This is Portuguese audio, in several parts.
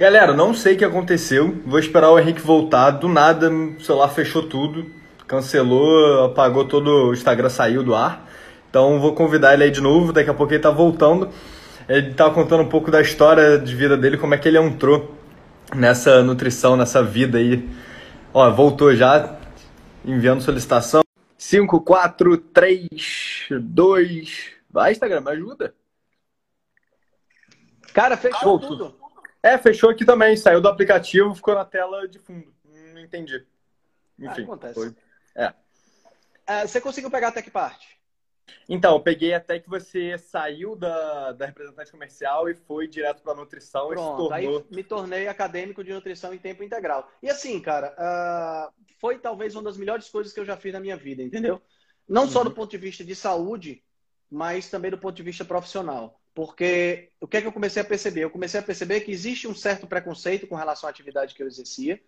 Galera, não sei o que aconteceu. Vou esperar o Henrique voltar. Do nada, o celular fechou tudo, cancelou, apagou todo o Instagram, saiu do ar. Então vou convidar ele aí de novo. Daqui a pouco ele tá voltando. Ele tá contando um pouco da história de vida dele, como é que ele entrou nessa nutrição, nessa vida aí. Ó, voltou já, enviando solicitação. 5, 4, 3, 2. Vai, Instagram, me ajuda. Cara, fechou Voltou. tudo. É, fechou aqui também. Saiu do aplicativo, ficou na tela de fundo. Não entendi. Enfim. Ah, acontece. foi. É. Ah, você conseguiu pegar até que parte? Então, eu peguei até que você saiu da, da representante comercial e foi direto para nutrição e se Pronto, aí tornou. me tornei acadêmico de nutrição em tempo integral. E assim, cara, ah, foi talvez uma das melhores coisas que eu já fiz na minha vida, entendeu? Não só Uhum. do ponto de vista de saúde, mas também do ponto de vista profissional. Porque o que é que eu comecei a perceber? Eu comecei a perceber que existe um certo preconceito com relação à atividade que eu exercia.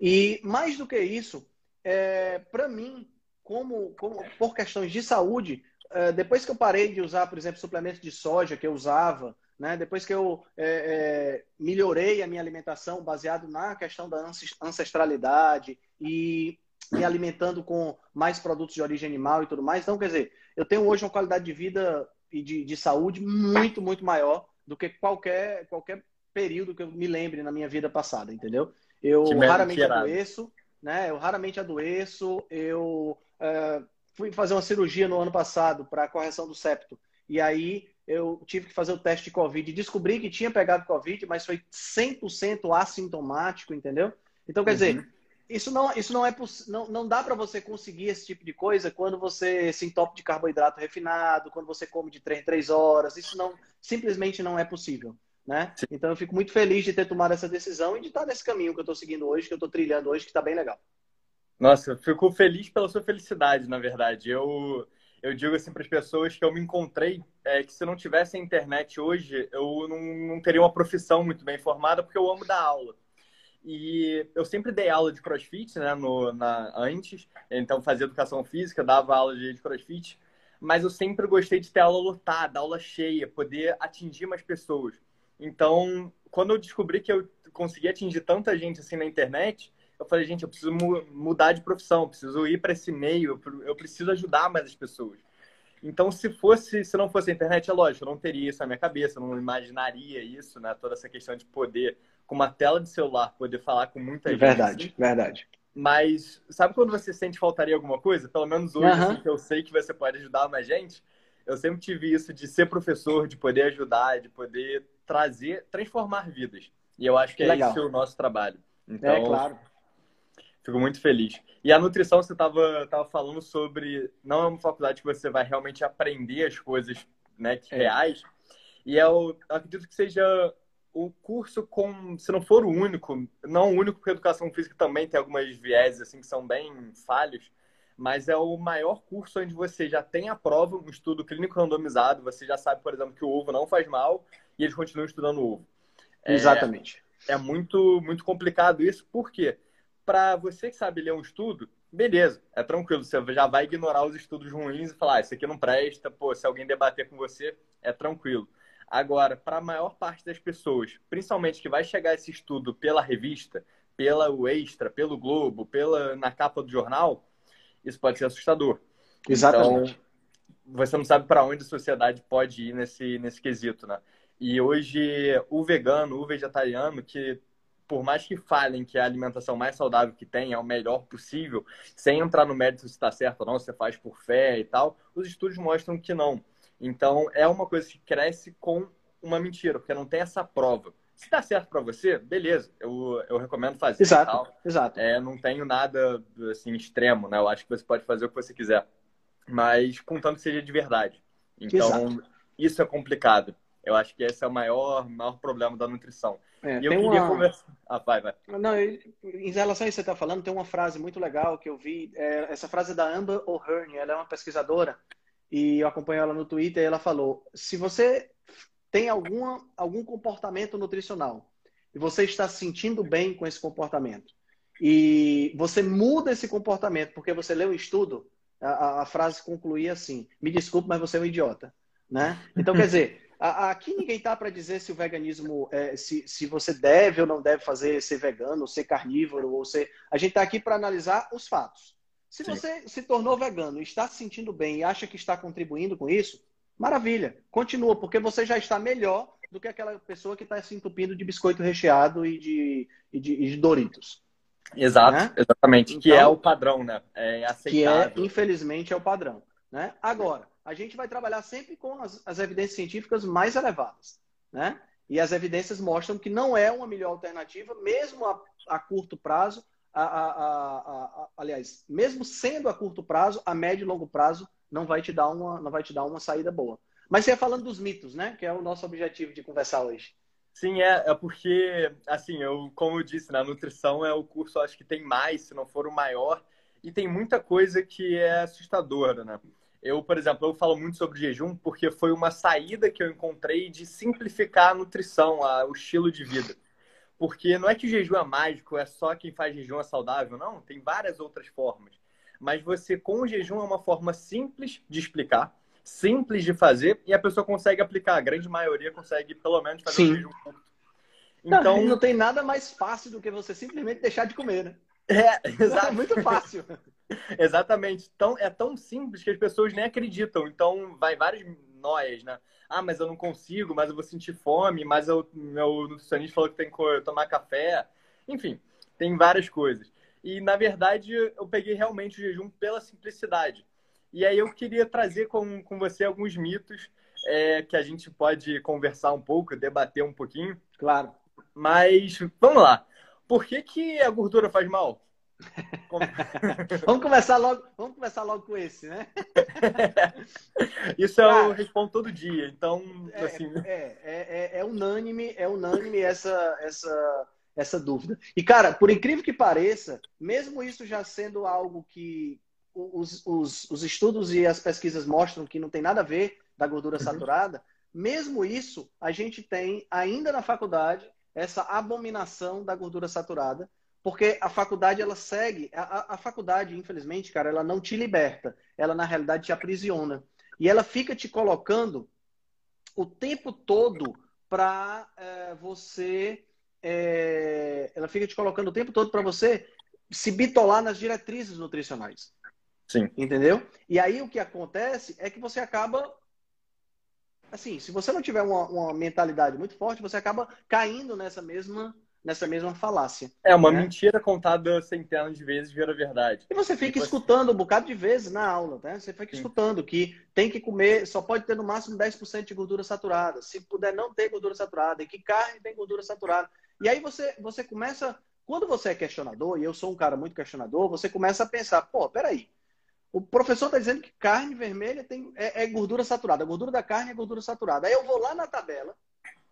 E mais do que isso, é, para mim, como, como por questões de saúde, é, depois que eu parei de usar, por exemplo, suplementos de soja que eu usava, né, depois que eu é, é, melhorei a minha alimentação baseado na questão da ances- ancestralidade e me alimentando com mais produtos de origem animal e tudo mais, então, quer dizer, eu tenho hoje uma qualidade de vida e de, de saúde muito, muito maior do que qualquer, qualquer período que eu me lembre na minha vida passada, entendeu? Eu raramente que irado. adoeço, né? Eu raramente adoeço. Eu eh, fui fazer uma cirurgia no ano passado para correção do septo. E aí eu tive que fazer o teste de Covid. Descobri que tinha pegado Covid, mas foi 100% assintomático, entendeu? Então, quer Uhum. dizer, isso não, isso não é não, não dá para você conseguir esse tipo de coisa quando você se entope de carboidrato refinado, quando você come de 3 em 3 horas. Isso não simplesmente não é possível. Né? Então eu fico muito feliz de ter tomado essa decisão e de estar nesse caminho que eu estou seguindo hoje, que eu estou trilhando hoje, que está bem legal. Nossa, eu fico feliz pela sua felicidade, na verdade. Eu, eu digo assim para as pessoas que eu me encontrei é, que se não tivesse a internet hoje, eu não, não teria uma profissão muito bem formada, porque eu amo dar aula. E eu sempre dei aula de crossfit, né, no, na, antes, então fazia educação física, dava aula de, crossfit, mas eu sempre gostei de ter aula lotada, aula cheia, poder atingir mais pessoas. Então, quando eu descobri que eu conseguia atingir tanta gente assim na internet, eu falei, gente, eu preciso mu- mudar de profissão, preciso ir para esse meio, eu preciso ajudar mais as pessoas. Então, se fosse, se não fosse a internet, é lógico, eu não teria isso na minha cabeça, eu não imaginaria isso, né? Toda essa questão de poder, com uma tela de celular, poder falar com muita gente. Verdade, assim. verdade. Mas sabe quando você sente que faltaria alguma coisa? Pelo menos hoje, Aham. assim, que eu sei que você pode ajudar mais gente. Eu sempre tive isso de ser professor, de poder ajudar, de poder trazer, transformar vidas. E eu acho que é Legal. esse o nosso trabalho. Então, É claro. Fico muito feliz. E a nutrição, você estava tava falando sobre. Não é uma faculdade que você vai realmente aprender as coisas né, que É. reais. E eu acredito que seja o curso com. Se não for o único, não o único, porque a educação física também tem algumas vieses assim, que são bem falhos, mas é o maior curso onde você já tem a prova, um estudo clínico randomizado, você já sabe, por exemplo, que o ovo não faz mal e eles continuam estudando o ovo. É, Exatamente. é muito, muito complicado isso, porque para você que sabe ler um estudo, beleza, é tranquilo, você já vai ignorar os estudos ruins e falar, ah, isso aqui não presta, pô, se alguém debater com você, é tranquilo. Agora, para a maior parte das pessoas, principalmente que vai chegar esse estudo pela revista, pela o Extra, pelo Globo, pela na capa do jornal, isso pode ser assustador. Exatamente. Então, você não sabe para onde a sociedade pode ir nesse, nesse quesito, né? E hoje, o vegano, o vegetariano, que por mais que falem que a alimentação mais saudável que tem é o melhor possível, sem entrar no mérito se está certo ou não, se você faz por fé e tal, os estudos mostram que não. Então, é uma coisa que cresce com uma mentira, porque não tem essa prova. Se dá certo para você, beleza, eu, eu recomendo fazer. Exato, exato. É, não tenho nada assim extremo, né? Eu acho que você pode fazer o que você quiser, mas contanto que seja de verdade. Então, exato. isso é complicado. Eu acho que esse é o maior, maior problema da nutrição. É, e eu queria uma... conversar. Ah, vai, vai. Não, em relação a isso que você está falando, tem uma frase muito legal que eu vi. É, essa frase é da Amber O'Hearn, ela é uma pesquisadora, e eu acompanho ela no Twitter, e ela falou: se você tem alguma, algum comportamento nutricional e você está se sentindo bem com esse comportamento e você muda esse comportamento porque você leu um estudo, a, a frase concluía assim: me desculpe, mas você é um idiota. Né? Então, quer dizer, aqui ninguém está para dizer se o veganismo, é, se, se você deve ou não deve fazer ser vegano, ser carnívoro, ou ser. A gente está aqui para analisar os fatos. Se Sim. você se tornou vegano, está se sentindo bem e acha que está contribuindo com isso, Maravilha, continua, porque você já está melhor do que aquela pessoa que está se entupindo de biscoito recheado e de, e de, e de Doritos. Exato, né? exatamente. Então, que é então, o padrão, né? É aceitável. Que é, infelizmente, é o padrão. Né? Agora, a gente vai trabalhar sempre com as, as evidências científicas mais elevadas. Né? E as evidências mostram que não é uma melhor alternativa, mesmo a, a curto prazo, a, a, aliás, mesmo sendo a curto prazo, a médio e longo prazo não vai te dar uma, não vai te dar uma saída boa. Mas você ia falando dos mitos, né? Que é o nosso objetivo de conversar hoje. Sim, é, é porque, assim, eu, como eu disse, na nutrição é o curso, acho que tem mais, se não for o maior, e tem muita coisa que é assustadora, né? Eu, por exemplo, eu falo muito sobre jejum porque foi uma saída que eu encontrei de simplificar a nutrição, a, o estilo de vida. Porque não é que o jejum é mágico, é só quem faz jejum é saudável, não. Tem várias outras formas mas você com o jejum é uma forma simples de explicar, simples de fazer e a pessoa consegue aplicar. A grande maioria consegue pelo menos fazer Sim. o jejum curto. Então não, não tem nada mais fácil do que você simplesmente deixar de comer, né? É, exato. É muito fácil. Exatamente. Então, é tão simples que as pessoas nem acreditam. Então, vai várias noias, né? Ah, mas eu não consigo, mas eu vou sentir fome, mas eu, meu nutricionista falou que tem que tomar café. Enfim, tem várias coisas. E, na verdade, eu peguei realmente o jejum pela simplicidade. E aí eu queria trazer com, com você alguns mitos é, que a gente pode conversar um pouco, debater um pouquinho. Claro. Mas, vamos lá. Por que, que a gordura faz mal? vamos começar logo, vamos começar logo com esse, né? Isso eu respondo todo dia, então é, assim. É, é, é, é, unânime, é unânime essa, essa, essa dúvida. E, cara, por incrível que pareça, mesmo isso já sendo algo que os, os, os estudos e as pesquisas mostram que não tem nada a ver da gordura uhum. saturada, mesmo isso, a gente tem ainda na faculdade essa abominação da gordura saturada, porque a faculdade ela segue, a, a faculdade, infelizmente, cara, ela não te liberta, ela na realidade te aprisiona. E ela fica te colocando o tempo todo para é, você é, ela fica te colocando o tempo todo para você se bitolar nas diretrizes nutricionais. Sim. Entendeu? E aí o que acontece é que você acaba. Assim, se você não tiver uma, uma mentalidade muito forte, você acaba caindo nessa mesma nessa mesma falácia. É, uma né? mentira contada centenas de vezes vira verdade. E você fica e você... escutando um bocado de vezes na aula, né? Você fica Sim. escutando que tem que comer, só pode ter no máximo 10% de gordura saturada. Se puder não ter gordura saturada, e que carne tem gordura saturada. E aí você, você começa, quando você é questionador, e eu sou um cara muito questionador, você começa a pensar, pô, peraí, o professor está dizendo que carne vermelha tem, é, é, gordura saturada. A gordura da carne é gordura saturada. Aí eu vou lá na tabela,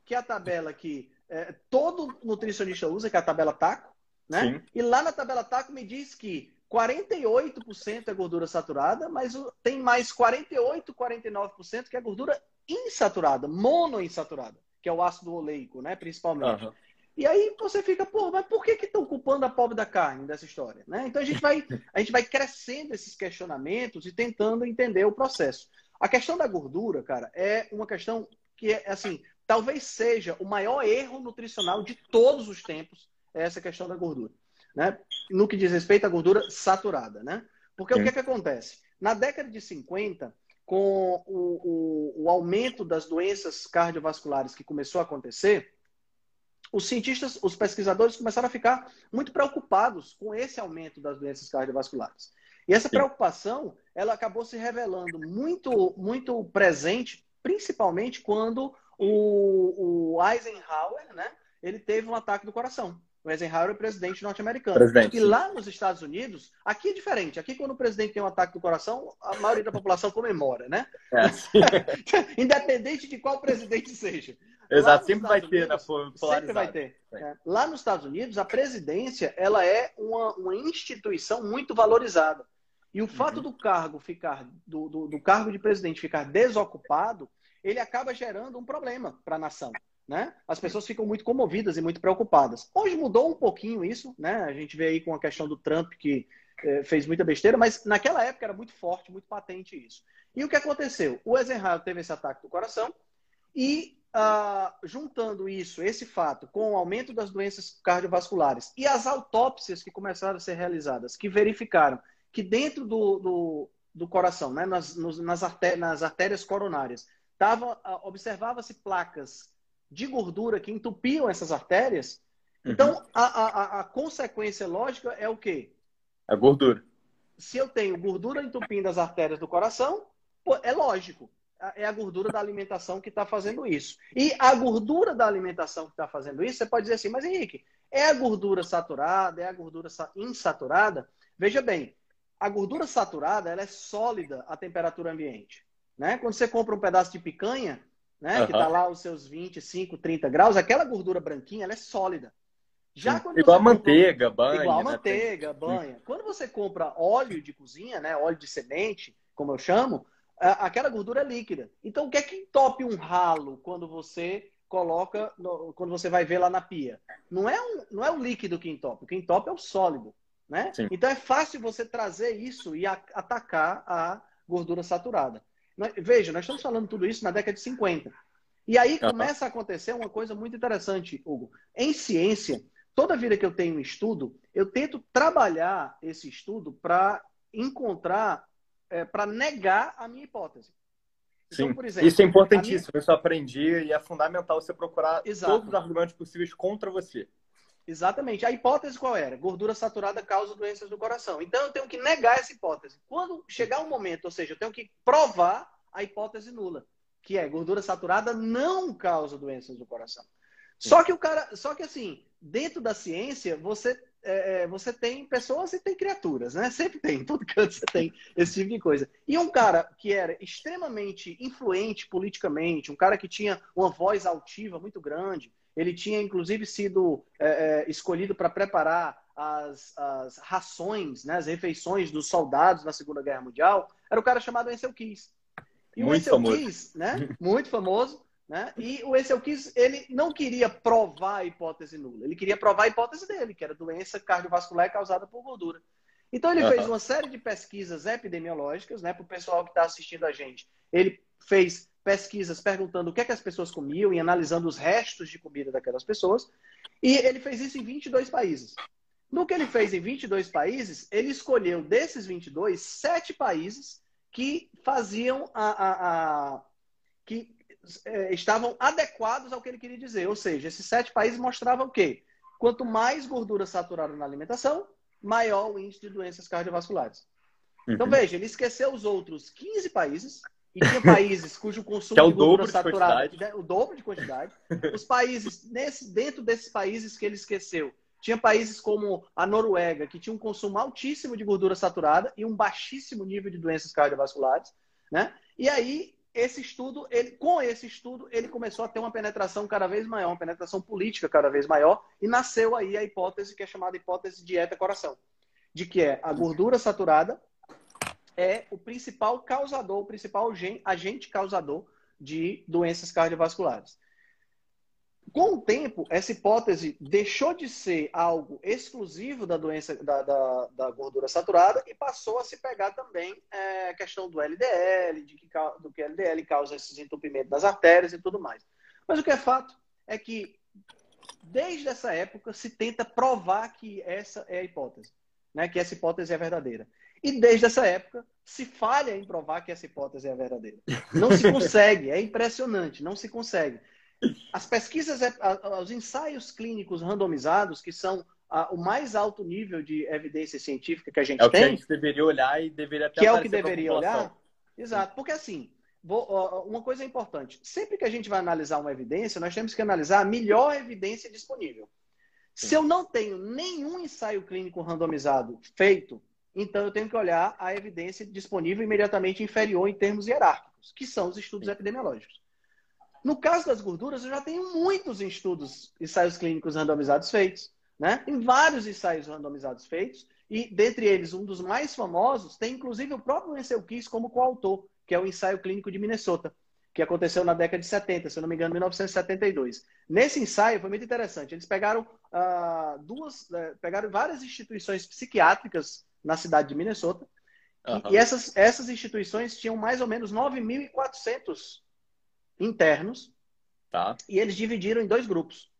que é a tabela que é, todo nutricionista usa, que é a tabela TACO, né? Sim. E lá na tabela TACO me diz que 48% é gordura saturada, mas tem mais 48, 49% que é gordura insaturada, monoinsaturada, que é o ácido oleico, né? Principalmente. Uhum. E aí você fica, pô, mas por que estão culpando a pobre da carne dessa história? Né? Então a gente, vai, a gente vai crescendo esses questionamentos e tentando entender o processo. A questão da gordura, cara, é uma questão que é assim, talvez seja o maior erro nutricional de todos os tempos, é essa questão da gordura. Né? No que diz respeito à gordura saturada. Né? Porque Sim. o que, é que acontece? Na década de 50, com o, o, o aumento das doenças cardiovasculares que começou a acontecer, os cientistas, os pesquisadores começaram a ficar muito preocupados com esse aumento das doenças cardiovasculares. E essa preocupação, ela acabou se revelando muito, muito presente, principalmente quando o, o Eisenhower, né, ele teve um ataque do coração. O Eisenhower é o presidente norte-americano. E lá nos Estados Unidos, aqui é diferente. Aqui, quando o presidente tem um ataque do coração, a maioria da população comemora, né? É. Independente de qual presidente seja. Exato, sempre vai ter na Sempre vai ter. É. Lá nos Estados Unidos, a presidência ela é uma, uma instituição muito valorizada. E o fato uhum. do cargo ficar, do, do, do cargo de presidente ficar desocupado, ele acaba gerando um problema para a nação. Né? As pessoas ficam muito comovidas e muito preocupadas. Hoje mudou um pouquinho isso, né? A gente vê aí com a questão do Trump que eh, fez muita besteira, mas naquela época era muito forte, muito patente isso. E o que aconteceu? O Eisenhower teve esse ataque do coração e ah, juntando isso, esse fato, com o aumento das doenças cardiovasculares e as autópsias que começaram a ser realizadas, que verificaram que dentro do, do, do coração, né, nas, nos, nas, artérias, nas artérias coronárias, observava-se placas de gordura que entupiam essas artérias. Uhum. Então, a, a, a, consequência lógica é o quê? A gordura. Se eu tenho gordura entupindo as artérias do coração, é lógico. É a gordura da alimentação que está fazendo isso. E a gordura da alimentação que está fazendo isso, você pode dizer assim, mas Henrique, é a gordura saturada, é a gordura insaturada? Veja bem, a gordura saturada ela é sólida à temperatura ambiente. Né? Quando você compra um pedaço de picanha, né? Uhum. Que está lá os seus 25, 30 graus, aquela gordura branquinha, ela é sólida. Já quando igual a manteiga, banha. Igual a né? manteiga, banha. Quando você compra óleo de cozinha, né? Óleo de semente, como eu chamo, aquela gordura é líquida. Então, o que é que entope um ralo quando você coloca, no... quando você vai ver lá na pia? Não é, um, não é o líquido que entope, o que entope é o sólido. Né? Então é fácil você trazer isso e atacar a gordura saturada. Veja, nós estamos falando tudo isso na década de 50. E aí começa a acontecer uma coisa muito interessante, Hugo. Em ciência, toda vida que eu tenho um estudo, eu tento trabalhar esse estudo para encontrar, é, para negar a minha hipótese. Então, Sim, exemplo, isso é importantíssimo. Minha... Isso eu aprendi e é fundamental você procurar Exato. todos os argumentos possíveis contra você. Exatamente. A hipótese qual era? Gordura saturada causa doenças do coração. Então eu tenho que negar essa hipótese. Quando chegar um momento, ou seja, eu tenho que provar a hipótese nula, que é gordura saturada não causa doenças do coração. Só que o cara, só que assim, dentro da ciência, você é, é você tem pessoas e tem criaturas, né? Sempre tem, em todo canto você tem esse tipo de coisa. E um cara que era extremamente influente politicamente, um cara que tinha uma voz altiva muito grande, ele tinha, inclusive, sido é, é, escolhido para preparar as, as, rações, né, as refeições dos soldados na Segunda Guerra Mundial. Era o cara chamado Ansel Keys. E muito o Ansel famoso. Keys, né, muito famoso, né, e o Ansel Keys, ele não queria provar a hipótese nula. Ele queria provar a hipótese dele, que era doença cardiovascular causada por gordura. Então, ele uhum. fez uma série de pesquisas epidemiológicas, né, para o pessoal que está assistindo a gente. Ele fez pesquisas perguntando o que, é que as pessoas comiam e analisando os restos de comida daquelas pessoas. E ele fez isso em 22 países. No que ele fez em 22 países, ele escolheu desses 22, sete países que faziam a, a, a que é, estavam adequados ao que ele queria dizer. Ou seja, esses sete países mostravam o quê? Quanto mais gordura saturada na alimentação, maior o índice de doenças cardiovasculares. Então, uhum. veja, ele esqueceu os outros 15 países e tinha países cujo consumo é de gordura saturada é o dobro de quantidade. Os países, nesse, dentro desses países que ele esqueceu, tinha países como a Noruega, que tinha um consumo altíssimo de gordura saturada e um baixíssimo nível de doenças cardiovasculares. Né? E aí, esse estudo, ele, com esse estudo, ele começou a ter uma penetração cada vez maior, uma penetração política cada vez maior, e nasceu aí a hipótese que é chamada hipótese dieta-coração, de que é a gordura saturada é o principal causador, o principal agente causador de doenças cardiovasculares. Com o tempo, essa hipótese deixou de ser algo exclusivo da doença da, da, da gordura saturada e passou a se pegar também é, a questão do LDL, de que, do que LDL causa esses entupimentos das artérias e tudo mais. Mas o que é fato é que, desde essa época, se tenta provar que essa é a hipótese, né? que essa hipótese é verdadeira. E desde essa época se falha em provar que essa hipótese é verdadeira. Não se consegue, é impressionante, não se consegue. as pesquisas, é, os ensaios clínicos randomizados, que são o mais alto nível de evidência científica que a gente é o tem. Que a gente deveria olhar e deveria até Que é o que deveria olhar. Exato. Porque assim, vou, uma coisa importante. Sempre que a gente vai analisar uma evidência, nós temos que analisar a melhor evidência disponível. Se eu não tenho nenhum ensaio clínico randomizado feito, então eu tenho que olhar a evidência disponível imediatamente inferior em termos hierárquicos, que são os estudos Sim. epidemiológicos. No caso das gorduras, eu já tenho muitos estudos, ensaios clínicos randomizados feitos. Né? Tem vários ensaios randomizados feitos, e dentre eles, um dos mais famosos, tem inclusive o próprio Ansel Keys como coautor, que é o ensaio clínico de Minnesota, que aconteceu na década de 70, se eu não me engano, 1972. Nesse ensaio foi muito interessante. Eles pegaram uh, duas, uh, pegaram várias instituições psiquiátricas na cidade de Minnesota, uhum. e, essas, essas instituições tinham mais ou menos 9.400 internos, tá. e eles dividiram em dois grupos,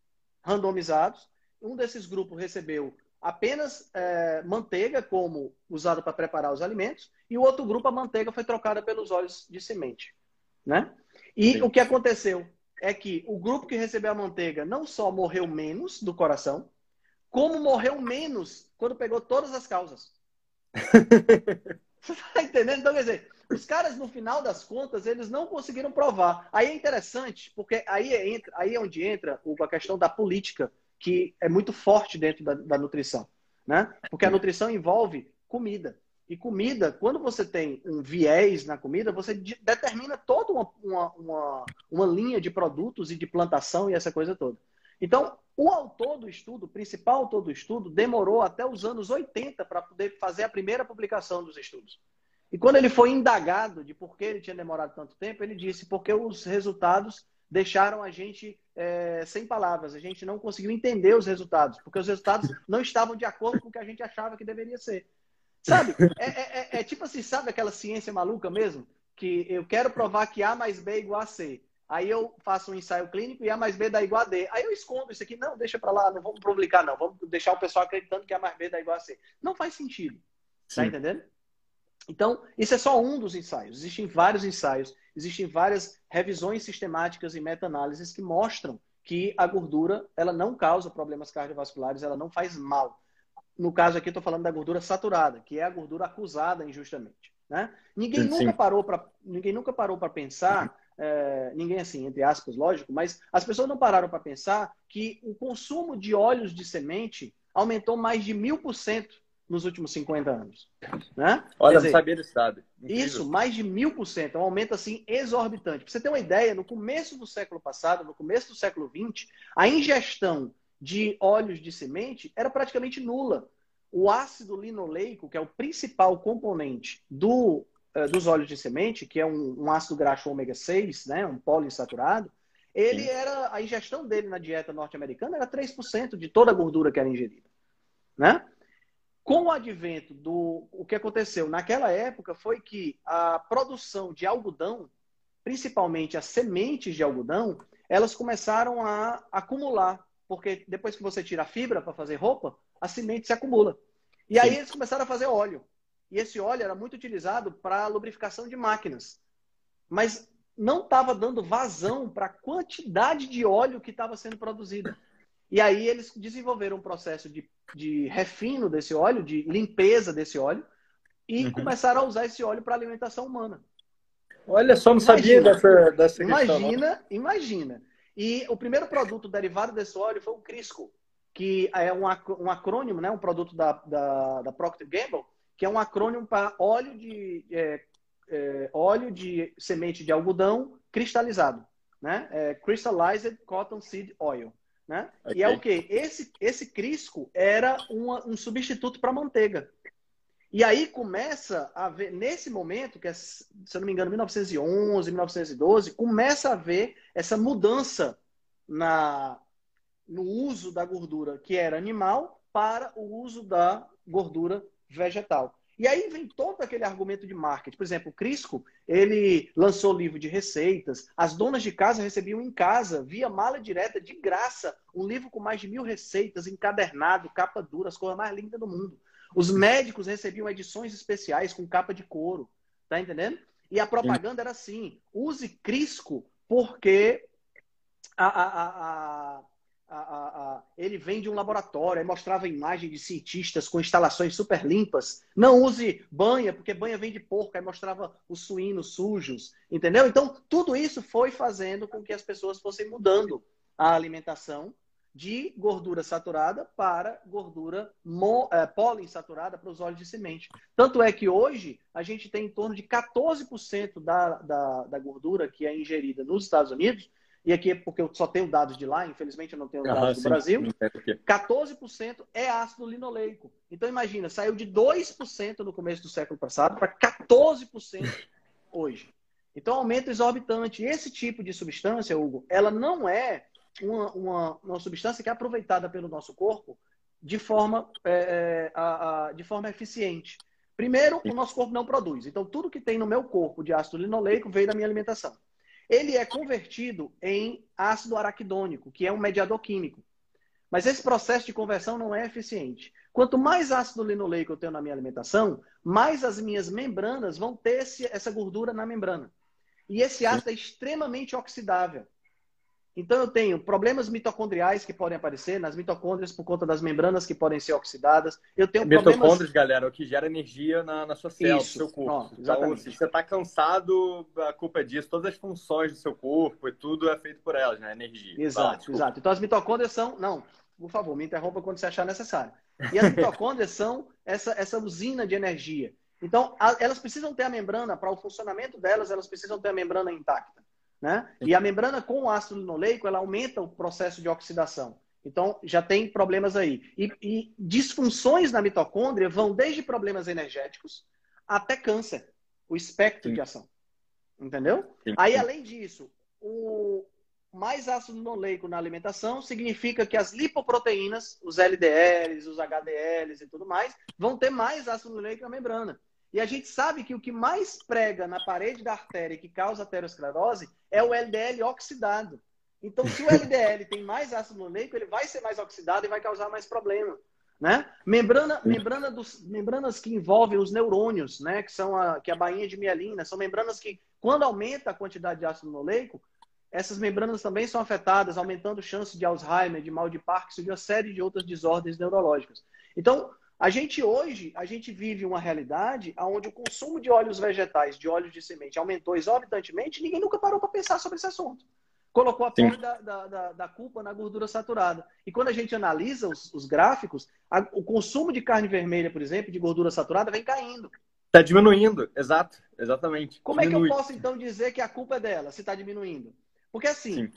randomizados, um desses grupos recebeu apenas é, manteiga como usada para preparar os alimentos e o outro grupo a manteiga foi trocada pelos óleos de semente, né? E Sim. o que aconteceu é que o grupo que recebeu a manteiga não só morreu menos do coração, como morreu menos quando pegou todas as causas. Você tá entendendo? Então, quer dizer, os caras, no final das contas, eles não conseguiram provar. Aí é interessante, porque aí é, entra, aí é onde entra a questão da política que é muito forte dentro da, da nutrição, né? Porque a nutrição envolve comida. E comida, quando você tem um viés na comida, você determina toda uma, uma, uma, uma, linha de produtos e de plantação e essa coisa toda. Então, o autor do estudo, o principal autor do estudo, demorou até os anos 80 para poder fazer a primeira publicação dos estudos. E quando ele foi indagado de por que ele tinha demorado tanto tempo, ele disse porque os resultados deixaram a gente é, sem palavras. A gente não conseguiu entender os resultados, porque os resultados não estavam de acordo com o que a gente achava que deveria ser. Sabe? É, é, é, é tipo assim, sabe aquela ciência maluca mesmo? Que eu quero provar que A mais B é igual a C. Aí eu faço um ensaio clínico e A mais B dá igual a D. Aí eu escondo isso aqui. Não, deixa para lá, não vamos publicar, não. Vamos deixar o pessoal acreditando que A mais B dá igual a C. Não faz sentido. Tá Sim. Tá entendendo? Então, isso é só um dos ensaios. Existem vários ensaios, existem várias revisões sistemáticas e meta-análises que mostram que a gordura ela não causa problemas cardiovasculares, ela não faz mal. No caso aqui, estou falando da gordura saturada, que é a gordura acusada injustamente. Né? Ninguém, sim, nunca sim. Parou pra, ninguém nunca parou para pensar, é, ninguém assim, entre aspas, lógico, mas as pessoas não pararam para pensar que o consumo de óleos de semente aumentou mais de mil por cento nos últimos 50 anos. Né? Olha, dizer, não sabia desse dado. Isso, mais de mil por cento. É um aumento assim exorbitante. Para você ter uma ideia, no começo do século passado, no começo do século XX, a ingestão de óleos de semente era praticamente nula. O ácido linoleico, que é o principal componente do, dos óleos de semente, que é um, um ácido graxo ômega 6, né, um poliinsaturado, ele Sim. era a ingestão dele na dieta norte-americana era 3% de toda a gordura que era ingerida, né? Com o advento do. O que aconteceu naquela época foi que a produção de algodão, principalmente as sementes de algodão, elas começaram a acumular. Porque depois que você tira a fibra para fazer roupa, a semente se acumula. E Sim. aí eles começaram a fazer óleo. E esse óleo era muito utilizado para lubrificação de máquinas. Mas não estava dando vazão para a quantidade de óleo que estava sendo produzida. E aí eles desenvolveram um processo de, de refino desse óleo, de limpeza desse óleo, e uhum. começaram a usar esse óleo para alimentação humana. Olha só, não imagina, sabia dessa, dessa questão. Imagina, imagina. E o primeiro produto derivado desse óleo foi o Crisco, que é um, um acrônimo, né, um produto da, da, da Procter Gamble, que é um acrônimo para óleo de, é, é, óleo de semente de algodão cristalizado. Né? É, Crystallized Cotton Seed Oil. Né? Okay. E é o que? Esse, esse crisco era uma, um substituto para manteiga. E aí começa a ver, nesse momento, que é, se eu não me engano, 1911, 1912, começa a ver essa mudança na, no uso da gordura que era animal para o uso da gordura vegetal. E aí vem todo aquele argumento de marketing. Por exemplo, o Crisco, ele lançou livro de receitas. As donas de casa recebiam em casa, via mala direta, de graça, um livro com mais de mil receitas, encadernado, capa dura, as coisas mais lindas do mundo. Os médicos recebiam edições especiais com capa de couro. Tá entendendo? E a propaganda era assim: use Crisco porque a, a, a, ele vem de um laboratório, mostrava imagem de cientistas com instalações super limpas. Não use banha, porque banha vem de porco, aí mostrava os suínos sujos, entendeu? Então, tudo isso foi fazendo com que as pessoas fossem mudando a alimentação de gordura saturada para gordura mo, é, poliinsaturada para os óleos de semente. Tanto é que hoje a gente tem em torno de 14% da, da, da gordura que é ingerida nos Estados Unidos, e aqui é porque eu só tenho dados de lá, infelizmente eu não tenho dados ah, do sim, Brasil, 14% é ácido linoleico. Então imagina, saiu de 2% no começo do século passado para 14% hoje. Então aumento exorbitante. E esse tipo de substância, Hugo, ela não é uma, uma, uma substância que é aproveitada pelo nosso corpo de forma, é, é, a, a, de forma eficiente. Primeiro, o nosso corpo não produz. Então, tudo que tem no meu corpo de ácido linoleico veio da minha alimentação. Ele é convertido em ácido araquidônico, que é um mediador químico. Mas esse processo de conversão não é eficiente. Quanto mais ácido linoleico eu tenho na minha alimentação, mais as minhas membranas vão ter esse, essa gordura na membrana. E esse ácido é extremamente oxidável. Então, eu tenho problemas mitocondriais que podem aparecer nas mitocôndrias por conta das membranas que podem ser oxidadas. Eu tenho Mitocôndrias, problemas... galera, é o que gera energia na, na sua célula, Isso. no seu corpo. Oh, então, se você está cansado, a culpa é disso. Todas as funções do seu corpo e tudo é feito por elas, né? Energia. Exato, exato. Então, as mitocôndrias são... Não, por favor, me interrompa quando você achar necessário. E as mitocôndrias são essa, essa usina de energia. Então, a, elas precisam ter a membrana, para o funcionamento delas, elas precisam ter a membrana intacta. Né? E a membrana com o ácido linoleico, ela aumenta o processo de oxidação. Então, já tem problemas aí. E, e disfunções na mitocôndria vão desde problemas energéticos até câncer, o espectro Sim. de ação. Entendeu? Sim. Aí, além disso, o mais ácido linoleico na alimentação significa que as lipoproteínas, os LDLs, os HDLs e tudo mais, vão ter mais ácido linoleico na membrana. E a gente sabe que o que mais prega na parede da artéria que causa aterosclerose é o LDL oxidado. Então, se o LDL tem mais ácido linoleico, ele vai ser mais oxidado e vai causar mais problema. Né? Membrana, membrana dos, membranas que envolvem os neurônios, né? que são a, que é a bainha de mielina, são membranas que, quando aumenta a quantidade de ácido linoleico, essas membranas também são afetadas, aumentando chance de Alzheimer, de mal de Parkinson de uma série de outras desordens neurológicas. Então, a gente hoje, a gente vive uma realidade onde o consumo de óleos vegetais, de óleos de semente, aumentou exorbitantemente e ninguém nunca parou para pensar sobre esse assunto. Colocou a parte da, da, da, culpa na gordura saturada. E quando a gente analisa os, os gráficos, a, o consumo de carne vermelha, por exemplo, de gordura saturada, vem caindo. Está diminuindo, exato, exatamente. Como Diminui. é que eu posso, então, dizer que a culpa é dela, se está diminuindo? Porque, assim, Sim.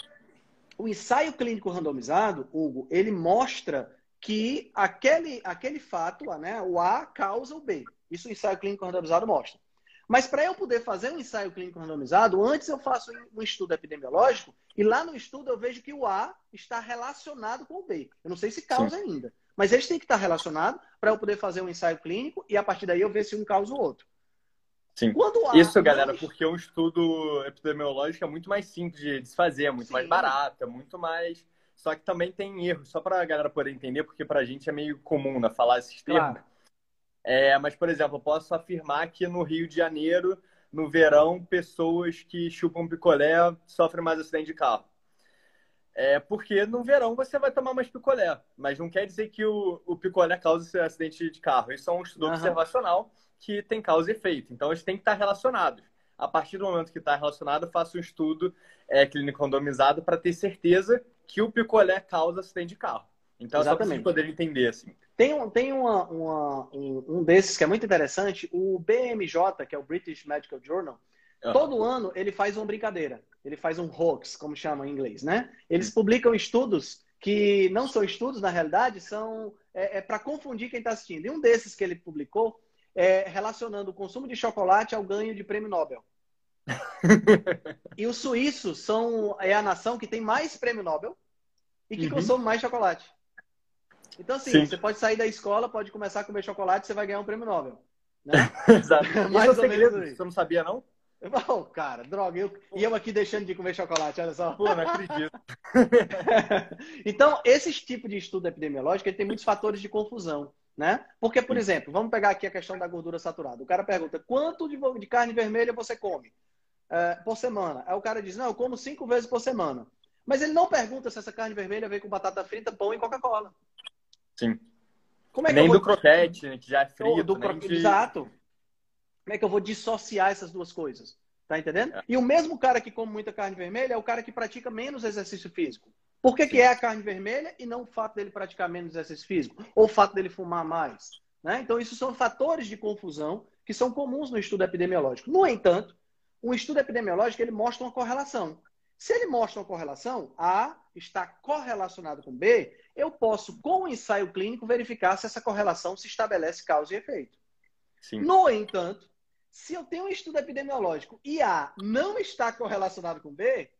o ensaio clínico randomizado, Hugo, ele mostra que aquele, aquele fato, né, o A causa o B. Isso o ensaio clínico randomizado mostra. Mas para eu poder fazer um ensaio clínico randomizado, antes eu faço um estudo epidemiológico e lá no estudo eu vejo que o A está relacionado com o B. Eu não sei se causa Sim. ainda, mas eles têm que estar relacionados para eu poder fazer um ensaio clínico e a partir daí eu ver se um causa o outro. Sim. Isso, galera, porque um estudo epidemiológico é muito mais simples de se fazer, é muito Sim. mais barato, é muito mais só que também tem erros, só para a galera poder entender, porque para a gente é meio comum né, falar esses termos. Claro. É, mas, por exemplo, eu posso afirmar que no Rio de Janeiro, no verão, pessoas que chupam picolé sofrem mais acidente de carro. É porque no verão você vai tomar mais picolé, mas não quer dizer que o, o picolé causa acidente de carro. Isso é um estudo uhum. observacional que tem causa e efeito. Então, eles têm que estar relacionados. A partir do momento que está relacionado, faço um estudo é, clínico randomizado para ter certeza que o picolé causa acidente de carro. Então, Exatamente. só para poderem entender, assim. Tem, um, tem uma, uma, um, um desses que é muito interessante, o BMJ, que é o British Medical Journal, uhum. todo ano ele faz uma brincadeira. Ele faz um hoax, como chama em inglês, né? Eles publicam estudos que não são estudos, na realidade, são é, é para confundir quem está assistindo. E um desses que ele publicou é relacionando o consumo de chocolate ao ganho de prêmio Nobel. E os suíços são é a nação que tem mais prêmio Nobel e que uhum. consome mais chocolate. Então, assim, Sim. você pode sair da escola, pode começar a comer chocolate, você vai ganhar um prêmio Nobel. Né? Exato. Mais Isso é segredo, você não sabia, não? Oh, cara, droga, eu, e eu aqui deixando de comer chocolate, olha só. Pô, não acredito. então, esse tipo de estudo epidemiológico ele tem muitos fatores de confusão. Né? Porque, por exemplo, vamos pegar aqui a questão da gordura saturada. O cara pergunta: quanto de, de carne vermelha você come? Uh, por semana. Aí o cara diz, não, eu como cinco vezes por semana. Mas ele não pergunta se essa carne vermelha vem com batata frita, pão e Coca-Cola. Sim. Como é nem vou... do croquete, que já é frito. Do cro... de... Exato. Como é que eu vou dissociar essas duas coisas? Tá entendendo? É. E o mesmo cara que come muita carne vermelha é o cara que pratica menos exercício físico. Por que, que é a carne vermelha e não o fato dele praticar menos exercício físico? Ou o fato dele fumar mais? Né? Então, isso são fatores de confusão que são comuns no estudo epidemiológico. No entanto, um estudo epidemiológico ele mostra uma correlação. Se ele mostra uma correlação, A está correlacionado com B, eu posso, com o ensaio clínico, verificar se essa correlação se estabelece causa e efeito. Sim. No entanto, se eu tenho um estudo epidemiológico e A não está correlacionado com B,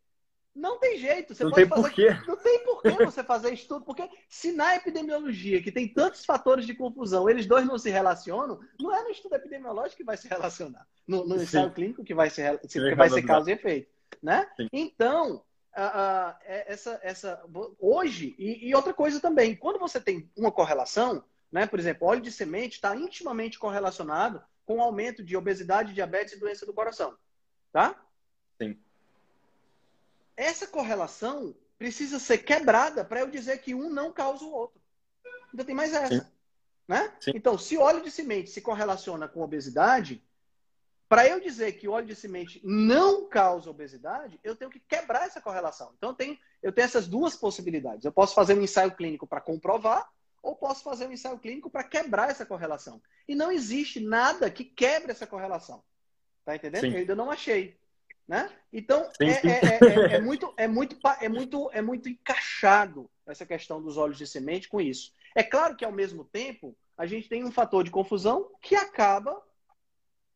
não tem jeito. Você não tem fazer... porquê. Não tem porquê você fazer estudo, porque se na epidemiologia, que tem tantos fatores de confusão, eles dois não se relacionam, não é no estudo epidemiológico que vai se relacionar. No, no ensaio clínico que vai ser, que vai ser causa e efeito. Né? Então, uh, uh, essa, essa, hoje, e, e outra coisa também, quando você tem uma correlação, né, por exemplo, óleo de semente está intimamente correlacionado com o aumento de obesidade, diabetes e doença do coração. Tá? Sim essa correlação precisa ser quebrada para eu dizer que um não causa o outro. Ainda tem mais essa. Sim. Né? Sim. Então, se óleo de semente se correlaciona com obesidade, para eu dizer que óleo de semente não causa obesidade, eu tenho que quebrar essa correlação. Então, eu tenho, eu tenho essas duas possibilidades. Eu posso fazer um ensaio clínico para comprovar, ou posso fazer um ensaio clínico para quebrar essa correlação. E não existe nada que quebre essa correlação. Tá entendendo? Sim. Eu ainda não achei. Né? Então, sim, sim. É, é, é, é, muito, é, muito, é, muito, é muito encaixado essa questão dos óleos de semente com isso. É claro que, ao mesmo tempo, a gente tem um fator de confusão que acaba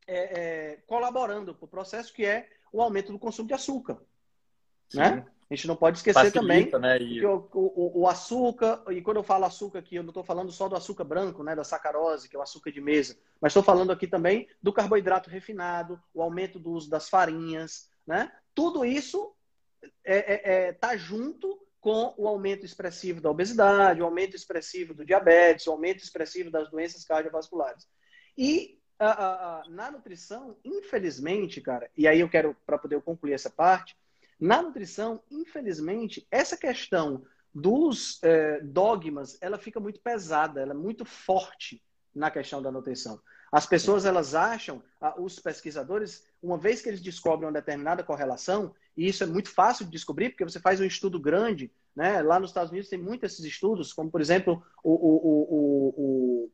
é, é, colaborando para o processo, que é o aumento do consumo de açúcar. Né? A gente não pode esquecer Facilita, também né? que o, o, o, açúcar, e quando eu falo açúcar aqui, eu não estou falando só do açúcar branco, né, da sacarose, que é o açúcar de mesa, mas estou falando aqui também do carboidrato refinado, o aumento do uso das farinhas, né? Tudo isso está é, é, é, tá junto com o aumento expressivo da obesidade, o aumento expressivo do diabetes, o aumento expressivo das doenças cardiovasculares. E a, a, a, na nutrição, infelizmente, cara, e aí eu quero, para poder concluir essa parte, na nutrição, infelizmente, essa questão dos é, dogmas, ela fica muito pesada, ela é muito forte na questão da nutrição. As pessoas, elas acham, os pesquisadores, uma vez que eles descobrem uma determinada correlação, e isso é muito fácil de descobrir, porque você faz um estudo grande, né? Lá nos Estados Unidos tem muitos esses estudos, como, por exemplo, o, o, o, o,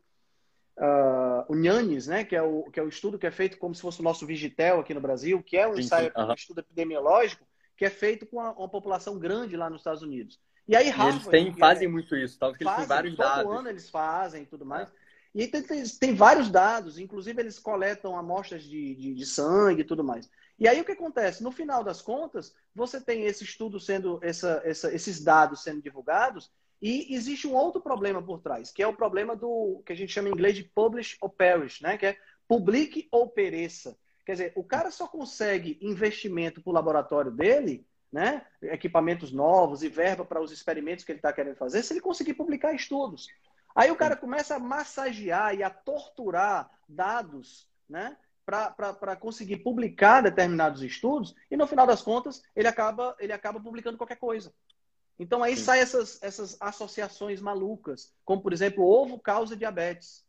uh, o Nhanes, né? Que é o, que é o estudo que é feito como se fosse o nosso Vigitel aqui no Brasil, que é um ensaio, um estudo epidemiológico, que é feito com uma, uma população grande lá nos Estados Unidos. E aí Harvard, eles têm, fazem é, muito isso, tal, que eles têm vários todo dados. Todo ano eles fazem e tudo mais. É. E tem, tem, tem, vários dados, inclusive eles coletam amostras de, de, de, sangue e tudo mais. E aí o que acontece? No final das contas, você tem esse estudo sendo, essa, essa, esses dados sendo divulgados, e existe um outro problema por trás, que é o problema do que a gente chama em inglês de publish or perish, né? Que é publique ou pereça. Quer dizer, o cara só consegue investimento para o laboratório dele, né? equipamentos novos e verba para os experimentos que ele está querendo fazer, se ele conseguir publicar estudos. Aí o cara começa a massagear e a torturar dados né? para conseguir publicar determinados estudos, e no final das contas, ele acaba, ele acaba publicando qualquer coisa. Então aí Sim. saem essas, essas associações malucas, como por exemplo, ovo causa diabetes.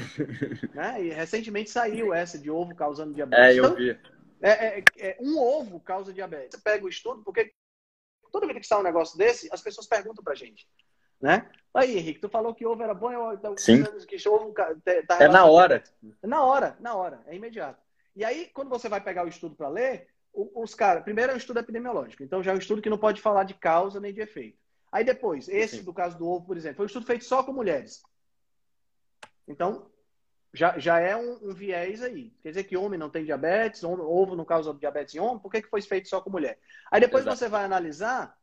né? E recentemente saiu essa de ovo causando diabetes. É, eu então, vi. É, é, é, um ovo causa diabetes. Você pega o estudo, porque toda vez que sai um negócio desse, as pessoas perguntam pra gente. Né? Aí, Henrique, tu falou que ovo era bom, eu tô Sim. que ovo tá É na hora. Na hora, na hora, é imediato. E aí, quando você vai pegar o estudo para ler, os caras, primeiro é um estudo epidemiológico, então já é um estudo que não pode falar de causa nem de efeito. Aí depois, esse Sim. do caso do ovo, por exemplo, foi um estudo feito só com mulheres. Então, já, já é um, um, viés aí. Quer dizer que homem não tem diabetes, ovo não causa diabetes em homem, por que, que foi feito só com mulher? Aí depois Exato. você vai analisar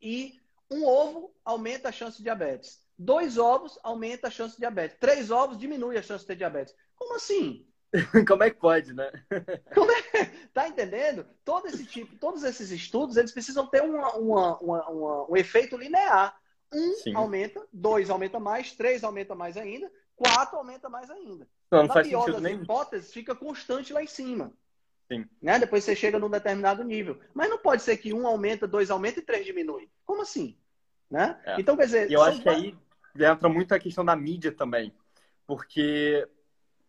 e um ovo aumenta a chance de diabetes. Dois ovos aumenta a chance de diabetes. Três ovos diminui a chance de ter diabetes. Como assim? Como é que pode, né? É? Tá entendendo? Todo esse tipo, todos esses estudos, eles precisam ter uma, uma, uma, um efeito linear. Um Sim. aumenta, dois aumenta mais, três aumenta mais ainda, 4 aumenta mais ainda. Não, não Na pior das hipóteses, fica constante lá em cima. Sim. Né? Depois você chega num determinado nível. Mas não pode ser que um aumenta, dois aumenta e três diminui. Como assim? Né? É. Então, quer dizer. E eu acho que aí entra muito a questão da mídia também. Porque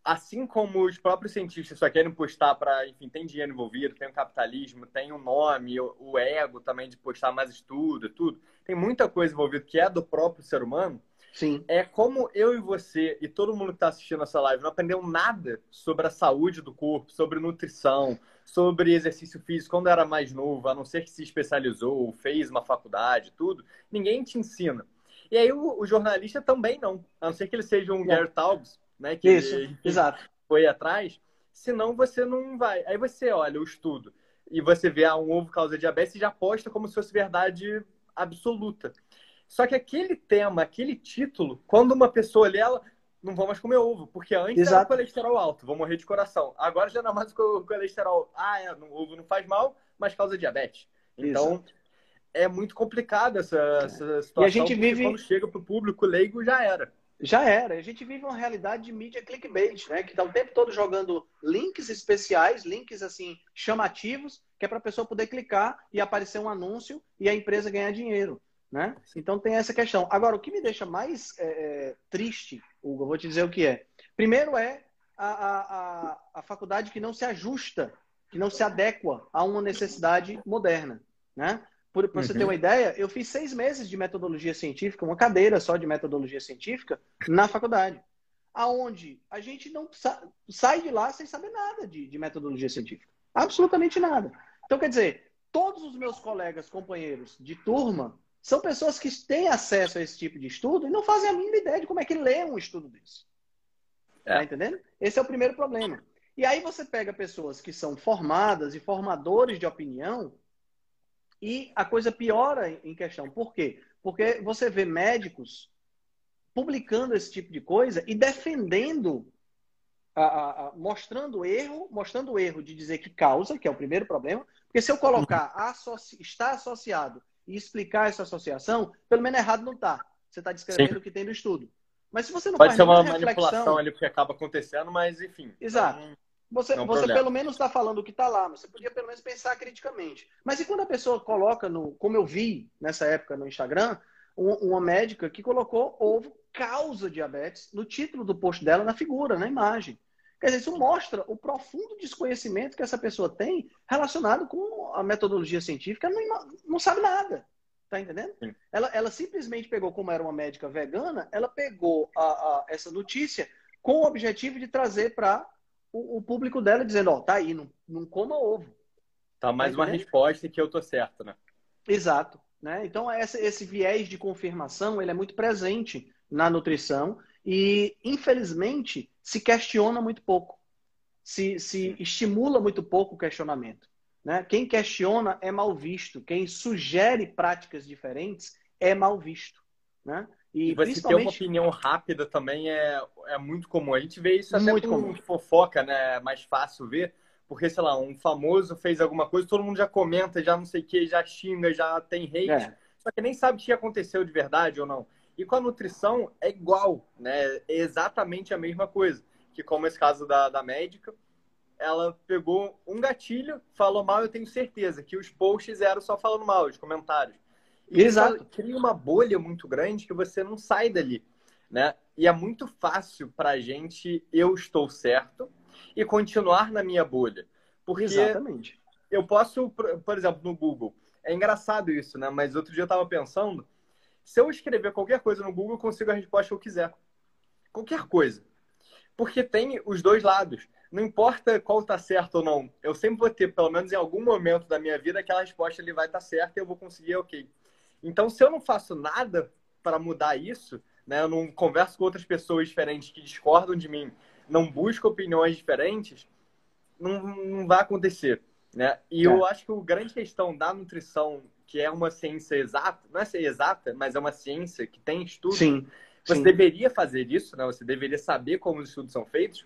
assim como os próprios cientistas só querem postar para, enfim, tem dinheiro envolvido, tem o capitalismo, tem o nome, o, ego também de postar mais estudo, tudo. Tem muita coisa envolvida que é do próprio ser humano. Sim. É como eu e você e todo mundo que está assistindo essa live não aprendeu nada sobre a saúde do corpo, sobre nutrição, sobre exercício físico quando era mais novo, a não ser que se especializou, fez uma faculdade, tudo. Ninguém te ensina. E aí o, o jornalista também não, a não ser que ele seja um Gary Taubes, né? Que Isso, ele, exato. Foi atrás, senão você não vai. Aí você olha o estudo e você vê ah, um ovo causa diabetes e já aposta como se fosse verdade absoluta. Só que aquele tema, aquele título, quando uma pessoa lê ela, não vou mais comer ovo, porque antes Exato. era colesterol alto, vou morrer de coração. Agora já não é mais colesterol. Ah, é, o ovo não faz mal, mas causa diabetes. Então, Exato. é muito complicado essa, essa situação. E a gente vive... quando chega para o público leigo, já era. Já era. A gente vive uma realidade de mídia clickbait, né? Que está o tempo todo jogando links especiais, links assim chamativos, que é para a pessoa poder clicar e aparecer um anúncio e a empresa ganhar dinheiro, né? Então tem essa questão. Agora, o que me deixa mais é, é triste, Hugo, eu vou te dizer o que é. Primeiro é a, a, a, a faculdade que não se ajusta, que não se adequa a uma necessidade moderna, né? Para uhum. você ter uhum. uma ideia, eu fiz seis meses de metodologia científica, uma cadeira só de metodologia científica na faculdade, aonde a gente não sa sai de lá sem saber nada de, de metodologia científica, absolutamente nada. Então, quer dizer, todos os meus colegas, companheiros de turma, são pessoas que têm acesso a esse tipo de estudo e não fazem a mínima ideia de como é que lê um estudo desse. É. Tá entendendo? Esse é o primeiro problema. E aí você pega pessoas que são formadas e formadores de opinião e a coisa piora em questão. Por quê? Porque você vê médicos publicando esse tipo de coisa e defendendo, a, a, a, mostrando erro, mostrando o erro de dizer que causa, que é o primeiro problema. Porque se eu colocar associ, está associado e explicar essa associação, pelo menos errado não está. Você está descrevendo Sim. o que tem no estudo. Mas se você não Pode faz ser uma manipulação ali porque acaba acontecendo, mas enfim. Exato. Então... Você, é você pelo menos está falando o que está lá, mas você podia pelo menos pensar criticamente. Mas e quando a pessoa coloca, no, como eu vi nessa época no Instagram, um, uma médica que colocou ovo causa diabetes no título do post dela, na figura, na imagem. Quer dizer, isso mostra o profundo desconhecimento que essa pessoa tem relacionado com a metodologia científica, não, não sabe nada. Tá entendendo? Ela, ela simplesmente pegou, como era uma médica vegana, ela pegou a, a, essa notícia com o objetivo de trazer para o, o público dela dizendo, ó, tá aí, não, não coma ovo. Tá mais tá uma resposta que eu tô certo, né? Exato. Né? Então, essa, esse viés de confirmação ele é muito presente na nutrição e, infelizmente, se questiona muito pouco. Se, se estimula muito pouco o questionamento. Né? Quem questiona é mal visto. Quem sugere práticas diferentes é mal visto. Né? E, e você principalmente... ter uma opinião rápida também é, é muito comum. A gente vê isso até muito com comum. fofoca, né? É mais fácil ver. Porque, sei lá, um famoso fez alguma coisa, todo mundo já comenta, já não sei o que, já xinga, já tem hate. É. Só que nem sabe se aconteceu de verdade ou não. E com a nutrição é igual, né? É exatamente a mesma coisa. Que como esse caso da, da médica, ela pegou um gatilho, falou mal, eu tenho certeza que os posts eram só falando mal, os comentários. Exato. Cria uma bolha muito grande que você não sai dali, né? E é muito fácil para a gente, eu estou certo, e continuar na minha bolha. Porque Exatamente. eu posso, por exemplo, no Google, é engraçado isso, né? Mas outro dia eu estava pensando, se eu escrever qualquer coisa no Google, eu consigo a resposta que eu quiser. Qualquer coisa. Porque tem os dois lados. Não importa qual está certo ou não. Eu sempre vou ter, pelo menos em algum momento da minha vida, aquela resposta ele vai estar tá certa e eu vou conseguir, ok. Então, se eu não faço nada para mudar isso, né, eu não converso com outras pessoas diferentes que discordam de mim, não busco opiniões diferentes, não, não vai acontecer. Né? E é. eu acho que a grande questão da nutrição, que é uma ciência exata, não é exata, mas é uma ciência que tem estudos, sim, você sim. deveria fazer isso, né? você deveria saber como os estudos são feitos,